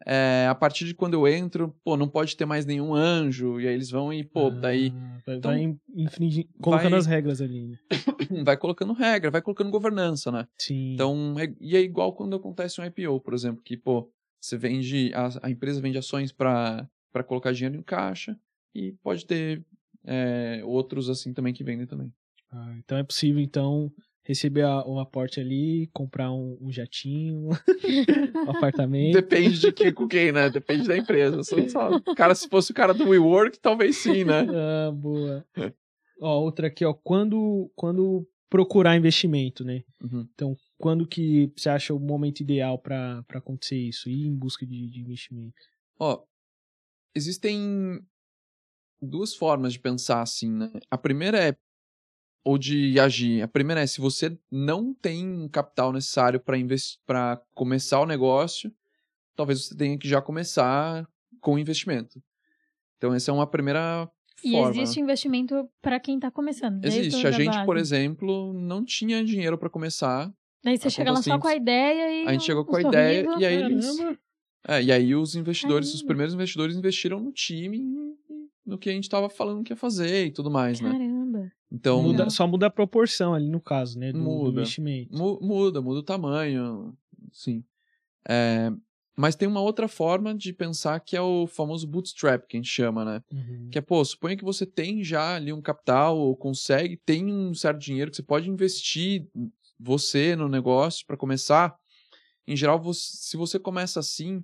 é, a partir de quando eu entro, pô, não pode ter mais nenhum anjo, e aí eles vão e, pô, daí Ah, vai, então, vai in- infringir, colocando vai- as regras ali, né? [COUGHS] vai colocando regra, vai colocando governança, né? Sim. Então, é, e é igual quando acontece um IPO, por exemplo, que, pô, você vende, a, a empresa vende ações para colocar dinheiro em caixa e pode ter é, outros assim também que vendem também. Ah, então é possível, então, receber a- o aporte ali, comprar um, um jatinho, [LAUGHS] um apartamento. Depende de que, com quem, né? Depende da empresa. Só- só- Cara, se fosse o cara do WeWork, talvez sim, né? [LAUGHS] Ah, boa. Ó, outra aqui, ó. Quando, quando procurar investimento, né? Uhum. Então, quando que você acha o momento ideal para acontecer isso? Ir em busca de, de investimento? Ó, existem duas formas de pensar assim, né? A primeira é ou de agir. A primeira é se você não tem um capital necessário para investir, para começar o negócio, talvez você tenha que já começar com o investimento. Então essa é uma primeira E forma. existe investimento pra quem tá começando. desde Existe. o A gente, por base. exemplo, não tinha dinheiro para começar. Daí você a chega lá só com a ideia e. A gente chegou com um a ideia e aí eles-! É, e aí os investidores, os Caramba. primeiros investidores investiram no time, no que a gente estava falando que ia fazer e tudo mais, né? Caramba. Então Muda- só muda a proporção ali no caso, né? Do, do Muda. investimento. mu- muda, muda o tamanho, sim. É, mas tem uma outra forma de pensar que é o famoso bootstrap, que a gente chama, né? Uhum. Que é, pô, suponha que você tem já ali um capital, ou consegue, tem um certo dinheiro que você pode investir você no negócio para começar. Em geral, você- se você começa assim,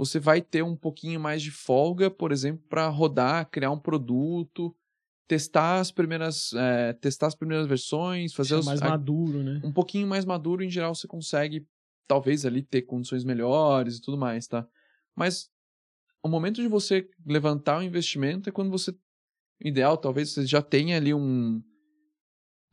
você vai ter um pouquinho mais de folga, por exemplo, para rodar, criar um produto, testar as primeiras, é, testar as primeiras versões, fazer os, mais a- maduro, né? um pouquinho mais maduro, em geral, você consegue, talvez, ali ter condições melhores e tudo mais, tá? Mas o momento de você levantar o investimento é quando você. Ideal, talvez você já tenha ali um,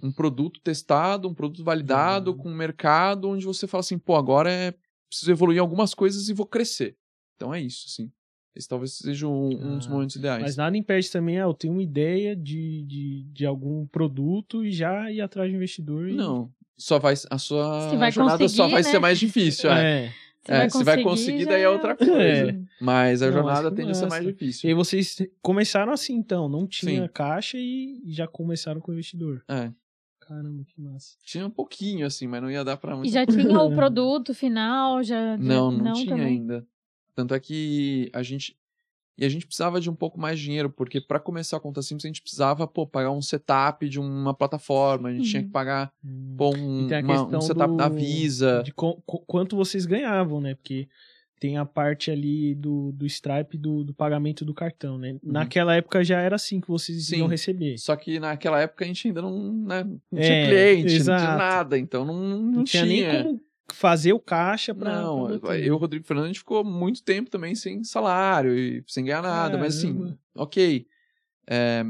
um produto testado, um produto validado, Uhum. com um mercado, onde você fala assim, pô, agora é preciso evoluir algumas coisas e vou crescer. Então é isso, assim. Esse talvez seja um, um dos Ah, momentos ideais. Mas nada impede também, ah, eu tenho uma ideia de, de, de algum produto e já ir atrás do investidor. E... Não. Só vai. A sua vai jornada só vai né? ser mais difícil. é. É. Você É, vai se vai conseguir, daí é outra coisa. É. Mas a Não, jornada tende a ser mais difícil. E aí vocês começaram assim, então. Não tinha Sim. caixa e já começaram com o investidor. É. Caramba, que massa. Tinha um pouquinho, assim, mas não ia dar pra muito. E já tinha o [LAUGHS] produto final, já. já- Não, não, tinha também? ainda. Tanto é que a gente. E a gente precisava de um pouco mais de dinheiro, porque pra começar a conta simples a gente precisava, pô, pagar um setup de uma plataforma, a gente tinha Uhum. que pagar Hum. pô, um, tem a uma- um questão setup da do- Visa. De qu- quanto vocês ganhavam, né? Porque tem a parte ali do, do Stripe do, do pagamento do cartão, né? Naquela época já era assim que vocês Uhum. Sim. iam receber. Só que naquela época a gente ainda não, né, não É, tinha cliente, não tinha exato. nada, então não, não, Não, tinha, nem como fazer o caixa pra. Não, pra eu e o Rodrigo Fernandes a gente ficou muito tempo também sem salário e sem ganhar nada, mas assim, Caramba. ok. É,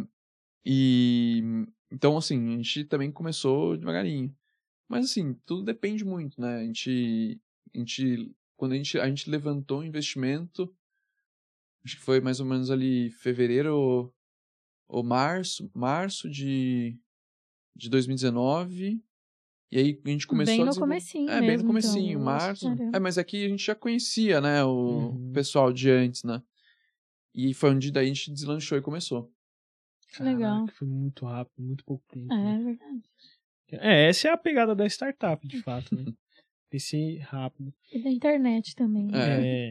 e então, assim, a gente também começou devagarinho. Mas assim, tudo depende muito, né? A gente, a gente quando a gente, a gente levantou o investimento, acho que foi mais ou menos ali fevereiro ou, ou março, março de, de 2019. E aí a gente começou Bem a no comecinho é, bem mesmo, no comecinho, então. março. É, mas aqui a gente já conhecia, né, o Uhum. pessoal de antes, né? E foi onde daí a gente deslanchou e começou. Legal. Caraca, Foi muito rápido, muito pouco tempo. É, né? é verdade. É, essa é a pegada da startup, de fato, né? [LAUGHS] Crescer rápido. E da internet também. É. É,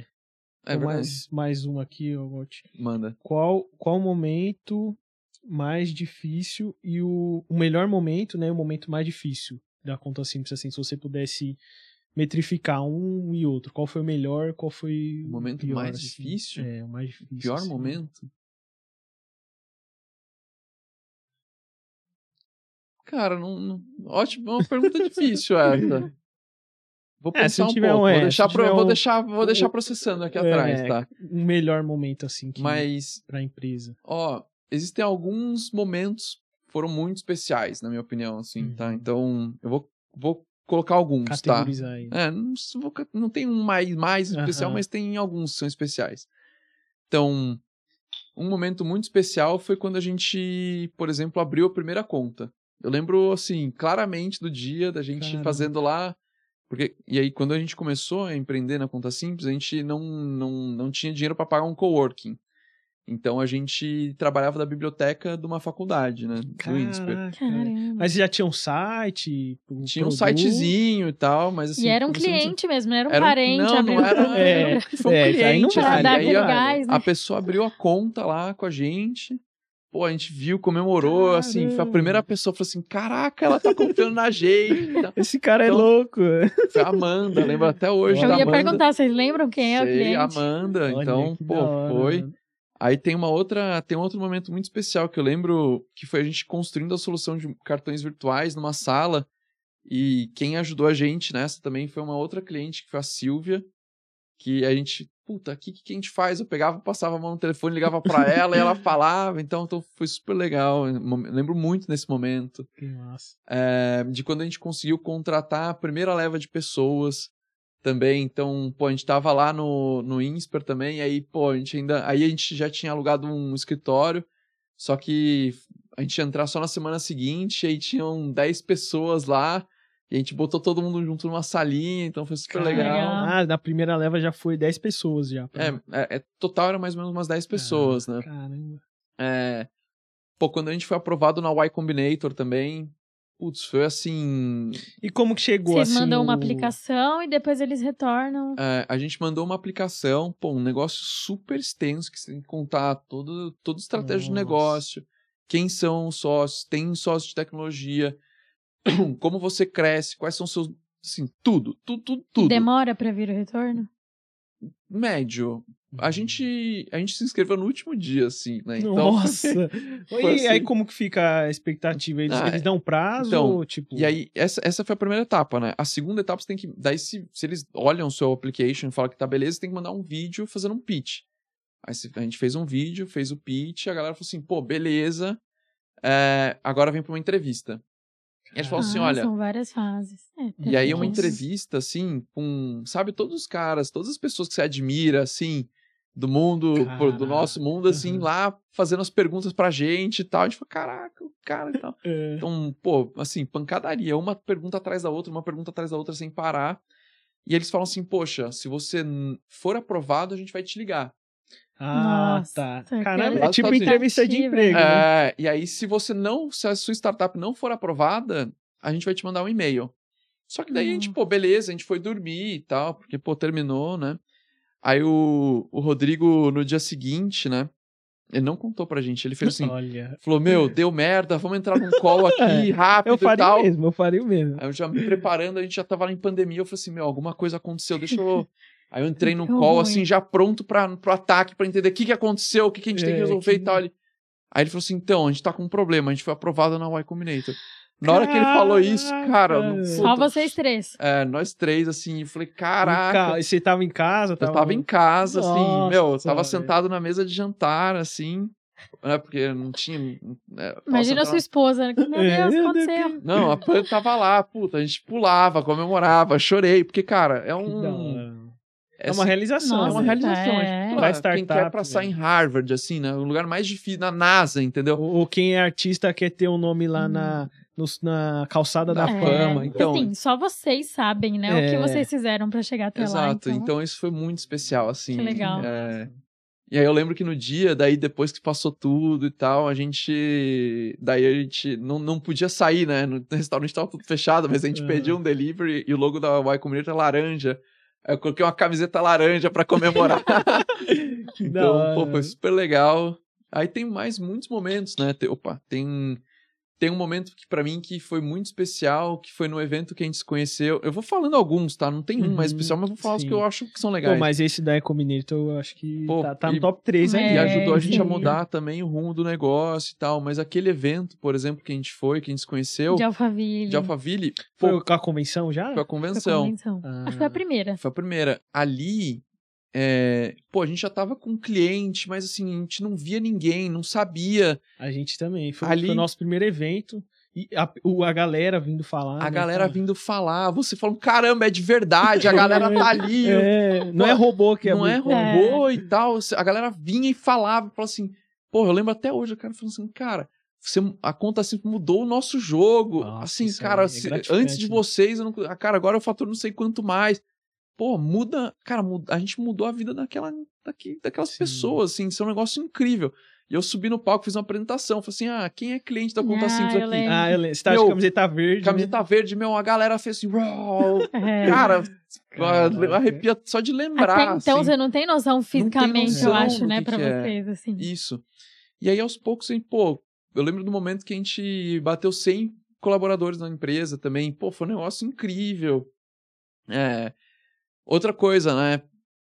É verdade. mais, mais um aqui, ó, Gotti. Manda. Qual, qual o momento mais difícil e o, o melhor momento, né? O momento mais difícil da conta simples, assim, se você pudesse metrificar um e outro. Qual foi o melhor, qual foi O momento pior, mais assim? difícil? É, o mais difícil. Pior assim. momento? Cara, não, não... ótimo, é uma pergunta [LAUGHS] difícil essa. Vou É, pensar um tiver pouco. um, é, vou, se deixar pro- tiver vou um- deixar, vou deixar um- processando aqui É, atrás, tá? Um melhor momento, assim, que, Mas, pra empresa. ó, existem alguns momentos foram muito especiais, na minha opinião, assim, tá? Uhum. Então, eu vou, vou colocar alguns, tá? Categorizar aí. É, não, não tem um mais, mais especial, Aham. mas tem alguns que são especiais. Então, um momento muito especial foi quando a gente, por exemplo, abriu a primeira conta. Eu lembro, assim, claramente do dia da gente Caramba. fazendo lá. Porque, e aí, quando a gente começou a empreender na conta simples, a gente não, não, não tinha dinheiro para pagar um coworking. Então a gente trabalhava da biblioteca de uma faculdade, né? Do INSPER. Caraca. Caramba. Mas já tinha um site? o Tinha um produto? sitezinho e tal, mas assim. e era um a- cliente mesmo, não era um Era um- parente. não, abriu não era. É, foi um é, aí não cliente, vale. né? Pra dar E aí, gás, né? A pessoa abriu a conta lá com a gente. pô, a gente viu, comemorou, assim, foi a Caramba. primeira pessoa que falou assim, caraca, ela tá confiando na gente. Esse cara é Então, louco. Foi a Amanda, lembro até hoje Eu da ia Amanda. perguntar, vocês lembram quem é o Sei, cliente? Amanda, Olha, então, pô, foi. Aí tem uma outra, tem um outro momento muito especial que eu lembro que foi a gente construindo a solução de cartões virtuais numa sala e quem ajudou a gente nessa também foi uma outra cliente que foi a Silvia, que a gente, puta, o que, que a gente faz? Eu pegava, passava a mão no telefone, ligava pra [LAUGHS] ela e ela falava, então, então foi super legal, Mom- lembro muito nesse momento Que massa. é, de quando a gente conseguiu contratar a primeira leva de pessoas também. Então, pô, a gente tava lá no, no Insper também, e aí, pô, a gente ainda. Aí a gente já tinha alugado um escritório, só que a gente ia entrar só na semana seguinte, e aí tinham 10 pessoas lá, e a gente botou todo mundo junto numa salinha, então foi super legal. Legal. Ah, na primeira leva já foi 10 pessoas já. É, é, é, total era mais ou menos umas 10 pessoas, Ah, né? Caramba. É, pô, quando a gente foi aprovado na Y Combinator também, putz, foi assim. E como que chegou Vocês assim? mandam uma o- aplicação e depois eles retornam. É, a gente mandou uma aplicação, pô, um negócio super extenso que você tem que contar todo, toda a estratégia do Nossa. negócio, quem são os sócios, tem sócios de tecnologia, [CLEARS THROAT] como você cresce, quais são seus, assim, tudo, tudo, tudo, tudo. Demora pra vir o retorno? Médio. A gente, a gente se inscreveu no último dia, assim, né? Então, Nossa! [LAUGHS] Foi e aí assim. como que fica a expectativa? Eles, Ah, eles dão prazo então, ou tipo... E aí, essa, essa foi a primeira etapa, né? A segunda etapa você tem que. Daí, se, se eles olham o seu application e falam que tá beleza, você tem que mandar um vídeo fazendo um pitch. Aí a gente fez um vídeo, fez o pitch, a galera falou assim, pô, beleza. é, agora vem pra uma entrevista. E eles falaram assim, Ah, olha. São várias fases. É, E aí, uma entrevista, assim, com, sabe, todos os caras, todas as pessoas que você admira, assim, do mundo, do nosso mundo, assim, uhum. lá fazendo as perguntas pra gente e tal. A gente falou, caraca, o cara e tal. [LAUGHS] É. Então, pô, assim, pancadaria, uma pergunta atrás da outra, uma pergunta atrás da outra sem parar. E eles falam assim, poxa, se você for aprovado, a gente vai te ligar. Ah, Nossa, tá. Caramba, é tipo entrevista de emprego. né? É, e aí, se você não, se a sua startup não for aprovada, a gente vai te mandar um e-mail. Só que daí a gente, Hum. pô, beleza, a gente foi dormir e tal, porque, pô, terminou, né? Aí o, o Rodrigo, no dia seguinte, né? Ele não contou pra gente, ele fez [LAUGHS] assim, Olha, falou, meu, [LAUGHS] deu merda, vamos entrar num call aqui rápido eu e faria tal. mesmo, eu faria o mesmo. Aí eu já me preparando, a gente já tava lá em pandemia, eu falei assim, meu, alguma coisa aconteceu, deixa eu... [LAUGHS] Aí eu entrei no Deu call, ruim. assim, já pronto pra, pro ataque, pra entender o que que aconteceu, o que que a gente tem que É, resolver que- e tal. Ele- Aí ele falou assim, então, a gente tá com um problema, a gente foi aprovado na Y Combinator. Na hora que ele falou isso, cara... Não- Só puta, vocês três. É, nós três, assim, eu falei, caraca... ca- Você tava em casa? Eu tava em casa, assim, Nossa, meu, eu tava sentado na mesa de jantar, assim, né, porque não tinha... é, tava Imagina a sua esposa. né? Meu É, Deus, Deus, aconteceu? Não, a Pan tava lá, puta, a gente pulava, comemorava, chorei, porque, cara, é um. É assim, uma realização. é uma Nossa, realização. é. É, tipo, Pra ah, quem quer startup, passar velho. em Harvard, assim, né? O lugar mais difícil, na NASA, entendeu? Ou, ou quem é artista quer ter um nome lá Hum. na, nos- na calçada da Da fama. É, então- Assim, só vocês sabem, né? O É. que vocês fizeram pra chegar até lá. Exato. Então, Então isso foi muito especial, assim. Que legal. é. E aí eu lembro que no dia, daí depois que passou tudo e tal, a gente. Daí a gente não, não podia sair, né? No [LAUGHS] restaurante tava tudo fechado, mas a gente pediu um delivery e o logo da Y Combinator é laranja. Aí eu coloquei uma camiseta laranja pra comemorar. [LAUGHS] Então, pô, foi super legal. Aí tem mais muitos momentos, né? Tem, opa, tem tem um momento que para mim que foi muito especial, que foi no evento que a gente se conheceu. Eu vou falando alguns, tá? Não tem um mais Uhum, especial, mas vou falar os sim. que eu acho que são Pô, legais. mas esse da Ecominator eu acho que Pô, tá, tá no e- top 3 aí. E É, ajudou a gente a sim. mudar também o rumo do negócio e tal. Mas aquele evento, por exemplo, que a gente foi, que a gente se conheceu, de Alphaville. de Alphaville, Foi pô, com a convenção já? foi a Foi a convenção. convenção. Ah. Acho que foi a primeira. Foi a primeira. Ali, é, pô, a gente já tava com um cliente, mas assim, a gente não via ninguém, não sabia. A gente também. Foi, Ali- foi o nosso primeiro evento. E a, o- a galera vindo falar. A né, galera cara? vindo falar, você falando, caramba, é de verdade, a [LAUGHS] galera tá ali. É, não é robô que é não é robô e tal. A galera vinha e falava, falava assim, pô, eu lembro até hoje, o cara falando assim, cara, você, a conta sempre mudou o nosso jogo. Nossa, assim, cara, é se- gratificante, antes de né? vocês, eu não, ah, cara, agora eu faturo não sei quanto mais. Pô, muda, cara, muda- a gente mudou a vida daquela, daqui, daquelas Sim. pessoas, assim, isso é um negócio incrível. E eu subi no palco, fiz uma apresentação, falei assim, ah, quem é cliente da Conta Ah, Simples eu aqui? lembro. Ah, eu lembro. Você tava Meu, de camiseta verde. Camiseta verde, meu, a galera fez assim, "Uau!" [LAUGHS] É. cara, Caraca. arrepia só de lembrar. Até então assim. você não tem noção fisicamente, eu noção acho, do né, que pra que é. vocês, assim. Isso. E aí, aos poucos, a gente, pô, eu lembro do momento que a gente bateu 100 colaboradores na empresa também. Pô, foi um negócio incrível. É, outra coisa, né?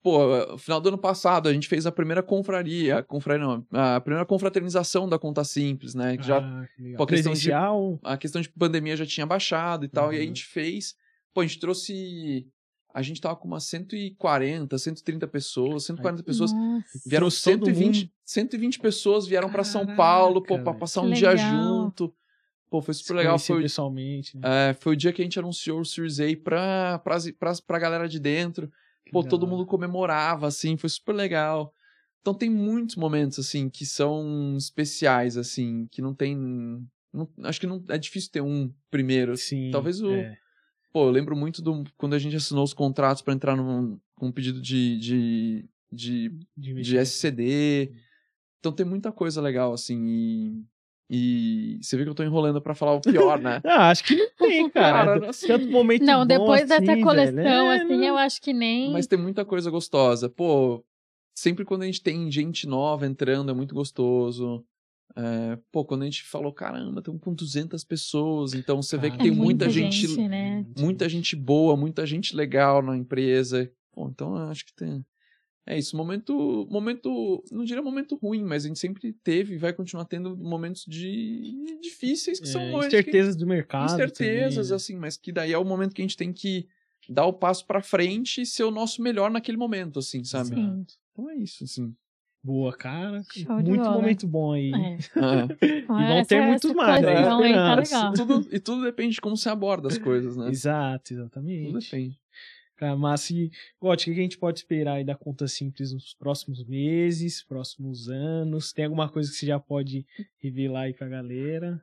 Pô, final do ano passado a gente fez a primeira confraria, a confraria não, a primeira confraternização da Conta Simples, né? Que já, Ah, que pô, a questão de- Presencial. a questão de pandemia já tinha baixado e tal, e a Uhum. gente fez, pô, a gente trouxe, a gente tava com umas 140, 130 pessoas, 140 pessoas, Nossa. vieram Trouxe todo 120, mundo. 120 pessoas vieram pra São Paulo, pô, pra velho. passar um dia legal. junto. Pô, foi super legal, foi, o- pessoalmente. né? é, foi o dia que a gente anunciou o Series A pra, pra, pra, pra galera de dentro. Que Pô, da todo mundo comemorava, assim, foi super legal. Então tem muitos momentos, assim, que são especiais, assim, que não tem. não- acho que não é difícil ter um primeiro. Sim. talvez o- é. Pô, eu lembro muito do quando a gente assinou os contratos pra entrar num, com um pedido de, de, de, de de. SCD. Então tem muita coisa legal, assim, e. E você vê que eu tô enrolando pra falar o pior, né? [LAUGHS] Ah, acho que não tem, [LAUGHS] cara. Cara, assim, Tanto momento Não, bom depois assim, dessa coleção, velho. É, assim, não- eu acho que nem. Mas tem muita coisa gostosa. Pô, sempre quando a gente tem gente nova entrando é muito gostoso. É, pô, quando a gente falou, caramba, estamos com 200 pessoas, então você vê que Cara, é tem muita, muita gente, gente, né? muita gente boa, muita gente legal na empresa. Pô, então eu acho que tem. É isso, momento, momento, não diria momento ruim, mas a gente sempre teve e vai continuar tendo momentos de difíceis que são É, que- incertezas do mercado. incertezas, também, assim, mas que daí é o momento que a gente tem que dar o passo pra frente e ser o nosso melhor naquele momento, assim, sabe? Sim. Então é isso, assim. Boa, cara. Show de Muito bola. momento bom aí. É. É. vão ter muitos mais, né? tá Esperança. legal. tudo, e tudo depende de como você aborda as coisas, né? Exato, Tudo exatamente. depende. Cara, mas e, Gotti, o que a gente pode esperar aí da conta simples nos próximos meses, próximos anos? Tem alguma coisa que você já pode revelar aí pra galera?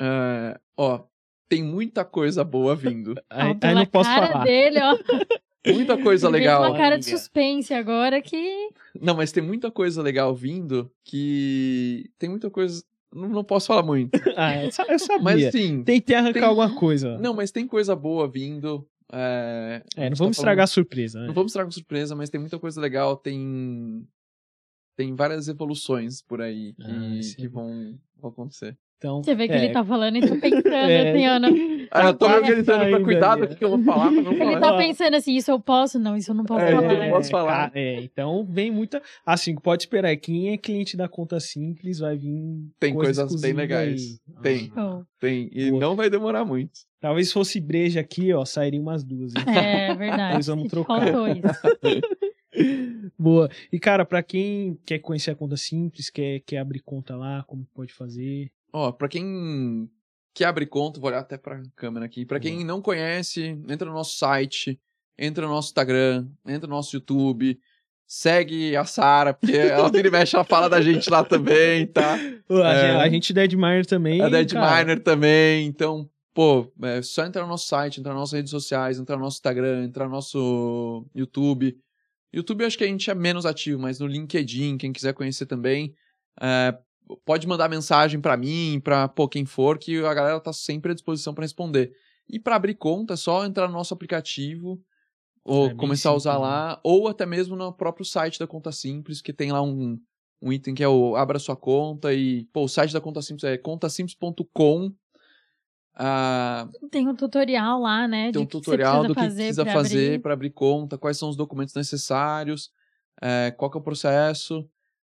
É, ó, tem muita coisa boa vindo. [LAUGHS] Aí, aí não posso cara falar. dele, ó. [LAUGHS] Muita coisa Ele legal. uma cara de suspense agora que. Não, mas tem muita coisa legal vindo que. Tem muita coisa. Não, não posso falar muito. [LAUGHS] Ah, eu sa- eu sabia. Mas sim. Tentei arrancar tem- alguma coisa. Não, mas tem coisa boa vindo. É, a é, não gente vamos tá estragar a surpresa, né? Não vamos estragar com surpresa, mas tem muita coisa legal. Tem. Tem várias evoluções por aí que, Ah, que bom. vão, vão acontecer. Então, Você vê que é, ele tá falando e tá [LAUGHS] pensando, É. assim, não- Ah, eu tô quase organizando pra cuidado o que eu vou falar, pra não Ele falar. tá pensando assim, isso eu posso? Não, isso eu não posso É, falar. eu posso falar. ca- É, então vem muita. Assim, pode esperar. Quem é cliente da conta simples vai vir. Tem coisa coisas bem legais. aí. Tem. Ah, Oh, Tem, e Boa. não vai demorar muito. talvez se fosse breja aqui, ó, sairia umas duas. hein? é verdade. Nós vamos trocar. Faltou isso. [LAUGHS] Boa. E, cara, pra quem quer conhecer a conta simples, quer, quer abrir conta lá, como pode fazer? Ó, pra quem quer abrir conta, vou olhar até pra câmera aqui. Pra quem não conhece, entra no nosso site, entra no nosso Instagram, entra no nosso YouTube, segue a Sara, porque ela vira e mexe, ela fala da gente lá também, tá? A, É. gente, a gente Dead Miner também. A Dead cara, Miner também, então, pô, é só entrar no nosso site, entrar nas nossas redes sociais, entrar no nosso Instagram, entrar no nosso YouTube. YouTube eu acho que a gente é menos ativo, mas no LinkedIn, quem quiser conhecer também, é, pode mandar mensagem pra mim, pra pô, quem for, que a galera tá sempre à disposição pra responder. E pra abrir conta, é só entrar no nosso aplicativo, ou É começar a usar né? lá, ou até mesmo no próprio site da Conta Simples, que tem lá um, um item que é o Abra Sua Conta, e, pô, o site da Conta Simples é contasimples.com. Ah, Tem um tutorial lá, né? tem um de que você tutorial do que fazer precisa fazer abrir. para abrir conta, quais são os documentos necessários, é, qual que é o processo.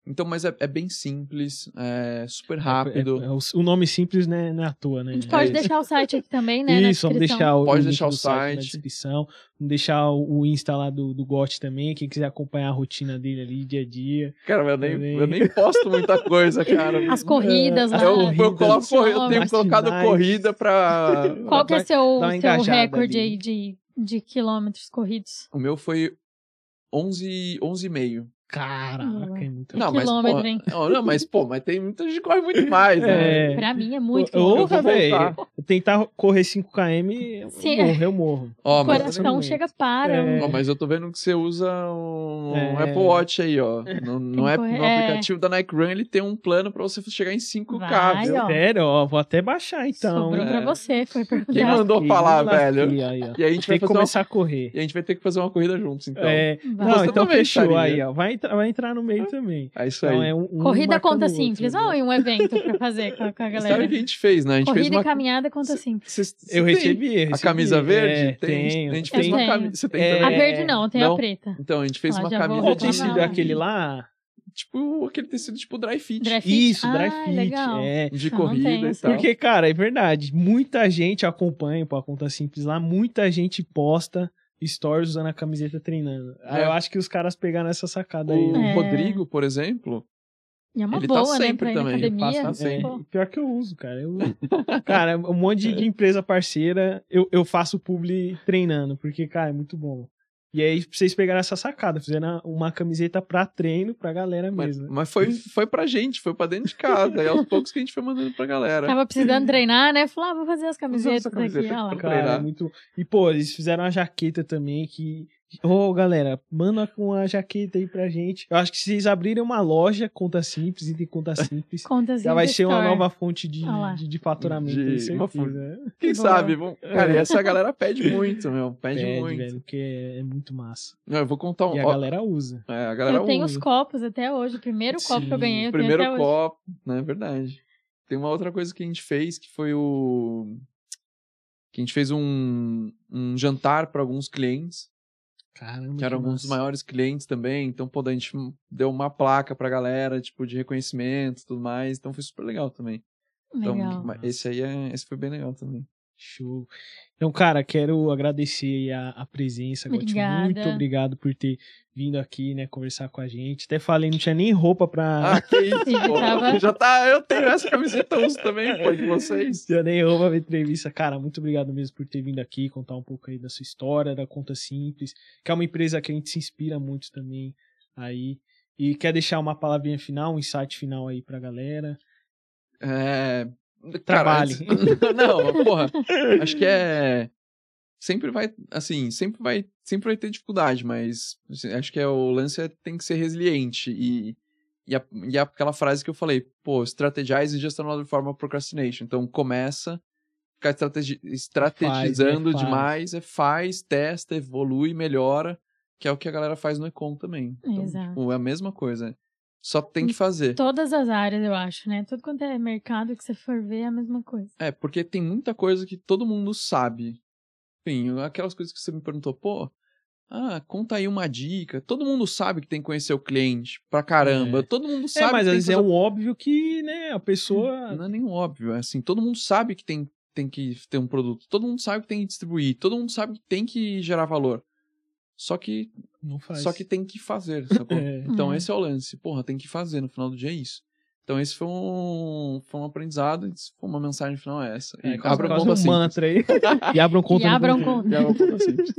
Então, mas é, é bem simples, é super rápido. É- é- o, o nome simples né, não é à toa, né? A gente É pode isso. deixar o site aqui também, né? na Isso, vamos deixar o, Pode link deixar o site na descrição. Vamos deixar o, o Insta lá do, do Got também. Quem quiser acompanhar a rotina dele ali, dia a dia. Cara, eu nem, Também. eu nem posto muita coisa, cara. As corridas lá. eu, eu, corridas, coloco, corri- eu tenho colocado corrida pra. [LAUGHS] Qual que é seu, seu recorde ali. aí de, de quilômetros corridos? O meu foi 11, 11,5. Caraca, é muito Não, mas, quilômetro, pô, hein? não, não, mas, pô, mas tem muita gente que corre muito mais, né? É. Pra mim é muito vou velho. voltar. Tentar correr 5km, eu Sim. morro, eu morro. Ó, O mas, coração Exatamente. chega para. É. ó, mas eu tô vendo que você usa um, um É. Apple Watch aí, ó. No, no, que app- no é. aplicativo da Nike Run, ele tem um plano pra você chegar em 5K, Vai, viu? ó. Sério, ó, vou até baixar então. Sobrou hein? pra é. você, foi perguntar. Quem mandou Lasquei, falar, velho? Aí, ó. E a gente Tem vai que fazer uma, começar a correr. e a gente vai ter que fazer uma corrida juntos, então. É, Vai. não, Você então também fechou aí, ó. Vai, entrar, vai entrar no meio também. É isso Então aí. é um, um Corrida conta o outro, simples. né? Olha, um evento pra fazer com a, com a galera. Sabe o que a gente fez, né? A gente Corrida fez uma. e caminhada conta simples. Cês- Eu cê tem recebi, eu recebi. A camisa verde? É, tem. tenho. A gente Eu fez uma camisa. Você tem É? A verde não, tem a preta. Então, a gente fez Ó, uma camisa Qual tecido é aquele lá? Tipo aquele tecido tipo dry fit. Dry fit? Isso, dry Ah, fit. legal. É. De Eu não corrida e tal. Porque, cara, é verdade. Muita gente acompanha pô, a conta simples lá, muita gente posta stories usando a camiseta treinando. Aí É. eu acho que os caras pegaram essa sacada aí. O né? É. Rodrigo, por exemplo, E é uma Ele tá boa, né? sempre na também, academia. passa sempre. Pô, Pior que eu uso, cara. Eu... [LAUGHS] cara, um monte de, de empresa parceira, eu, eu faço publi treinando, porque, cara, é muito bom. E aí, vocês pegaram essa sacada, fizeram uma camiseta pra treino pra galera mas, mesmo. mas foi, foi pra gente, foi pra dentro de casa. e aos [LAUGHS] poucos que a gente foi mandando pra galera. Tava precisando treinar, né? Falei, ah, vou fazer as camisetas camiseta lá. pra Cara, é muito. E, pô, eles fizeram uma jaqueta também que. Ô, galera, manda com a jaqueta aí pra gente. Eu acho que se vocês abrirem uma loja, conta simples, e tem conta simples, [LAUGHS] Conta já vai simples ser uma nova fonte de, Ah de, de faturamento, De- tenho certeza. uma fonte. né? Quem sabe? Vamos... Cara, e essa galera pede [LAUGHS] muito, meu. Pede, Pede, muito. velho, porque é, é muito massa. Não, eu vou contar um. E a galera usa. é, a galera Eu tenho usa. os copos até hoje. O primeiro copo que eu Sim, ganhei, O primeiro tenho até hoje. copo, né? É verdade. Tem uma outra coisa que a gente fez que foi o. Que a gente fez um, um jantar para alguns clientes, Caramba. que eram alguns dos maiores clientes também. Então, pô, a gente deu uma placa pra galera, tipo, de reconhecimento e tudo mais. Então foi super legal também. Então, Legal. mas esse aí é. Esse foi bem legal também. Show. Então, cara, quero agradecer aí a, a presença, Gotti. Muito obrigado por ter vindo aqui, né, conversar com a gente. Até falei, não tinha nem roupa pra. [LAUGHS] Ah, que isso, pô. tava- Já tá. Eu tenho essa camiseta, eu uso também, pô, de vocês. Já nem roupa pra entrevista. Cara, muito obrigado mesmo por ter vindo aqui, contar um pouco aí da sua história, da Conta Simples, que é uma empresa que a gente se inspira muito também aí. E quer deixar uma palavrinha final, um insight final aí pra galera. É. Trabalhe. Cara, [LAUGHS] não, porra. Acho que é. Sempre vai, assim, sempre vai, sempre vai ter dificuldade, mas assim, acho que é o lance é, tem que ser resiliente e e, a, e aquela frase que eu falei, pô, strategize is just another form of procrastination. Então começa, ficar estrategi- estrategizando faz. demais, é faz, testa, evolui, melhora, que é o que a galera faz no Econ também. Então, Exato. tipo, é a mesma coisa. Só tem que fazer. Todas as áreas, eu acho, né? Tudo quanto é mercado que você for ver é a mesma coisa. É, porque tem muita coisa que todo mundo sabe. Enfim, aquelas coisas que você me perguntou, pô, ah, conta aí uma dica. Todo mundo sabe que tem que conhecer o cliente pra caramba. É. Todo mundo É, sabe mas que às tem vezes que é fazer- um óbvio que, né, a pessoa. [LAUGHS] Não é nem óbvio, é assim, todo mundo sabe que tem, tem que ter um produto. Todo mundo sabe que tem que distribuir. Todo mundo sabe que tem que gerar valor. Só que, Não faz. só que tem que fazer, sacou? [LAUGHS] É. Então É. esse é o lance. Porra, tem que fazer no final do dia é isso. Então esse foi um, foi um aprendizado, e for uma mensagem final é essa. E É, quase, abra quase conta um simples. mantra aí. e abram conta e abram Conta. conta. E abra conta simples.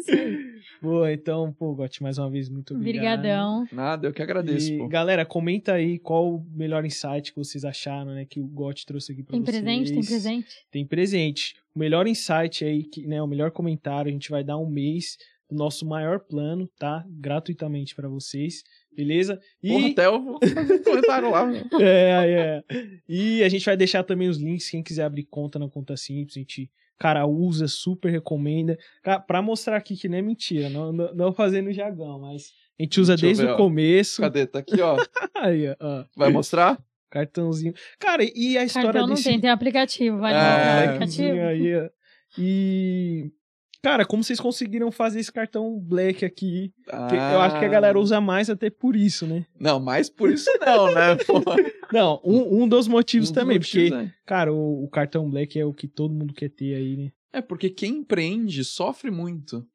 Boa, então, pô, Gotti, mais uma vez, muito obrigado. Obrigadão. Nada, eu que agradeço, E, pô. galera, comenta aí qual o melhor insight que vocês acharam, né? Que o Gotti trouxe aqui pra Tem vocês. presente? Tem presente? Tem presente. O melhor insight aí, que, né? O melhor comentário, a gente vai dar um mês do nosso maior plano, tá? Gratuitamente pra vocês. Beleza? E, Porra, até eu vou fazer um comentário lá. [LAUGHS] é, é. E a gente vai deixar também os links, quem quiser abrir conta na conta simples, a gente, cara, usa, super recomenda. Cara, pra mostrar aqui que não é mentira, não, não, não fazendo jargão, mas a gente usa Deixa desde ver, o ó. começo. Cadê? Tá aqui, ó. [LAUGHS] Aí, ó, Vai mostrar? cartãozinho. Cara, e a história Cartão não desse tem, tem aplicativo. Vai É, no Blackzinho aplicativo. aí, ó. E cara, como vocês conseguiram fazer esse cartão Black aqui? Que Eu acho que a galera Ah. usa mais até por isso, né? Não, mas por isso não, né? [LAUGHS] Porra. Não, um, um dos motivos Um dos também, motivos, porque, é. cara, o, o cartão Black é o que todo mundo quer ter aí, né? É, porque quem empreende sofre muito.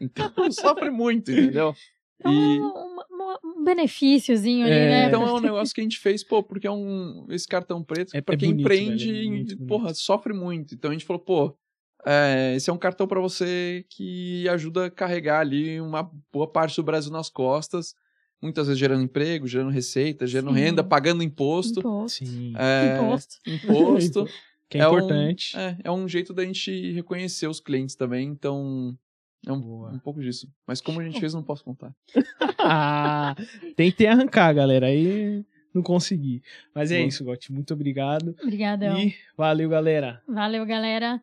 Então, [LAUGHS] sofre muito, entendeu? Então, E- um, um- benefíciozinho ali, É. né? Então é um negócio que a gente fez, pô, porque é um. Esse cartão preto, É- pra é quem bonito, empreende, velho, é muito bonito. porra, sofre muito. Então a gente falou, pô, é, esse é um cartão pra você que ajuda a carregar ali uma boa parte do Brasil nas costas. Muitas vezes gerando emprego, gerando receita, gerando Sim. renda, pagando imposto. Imposto. Sim. É, Imposto. imposto. [LAUGHS] Que é, é um- importante. É, é um jeito da gente reconhecer os clientes também, então é um, Boa. um pouco disso. Mas como a gente fez, não posso contar. [LAUGHS] Ah, tentei arrancar, galera. Aí não consegui. Mas é Boa. isso, Gotti. Muito obrigado. Obrigadão. E valeu, galera. Valeu, galera.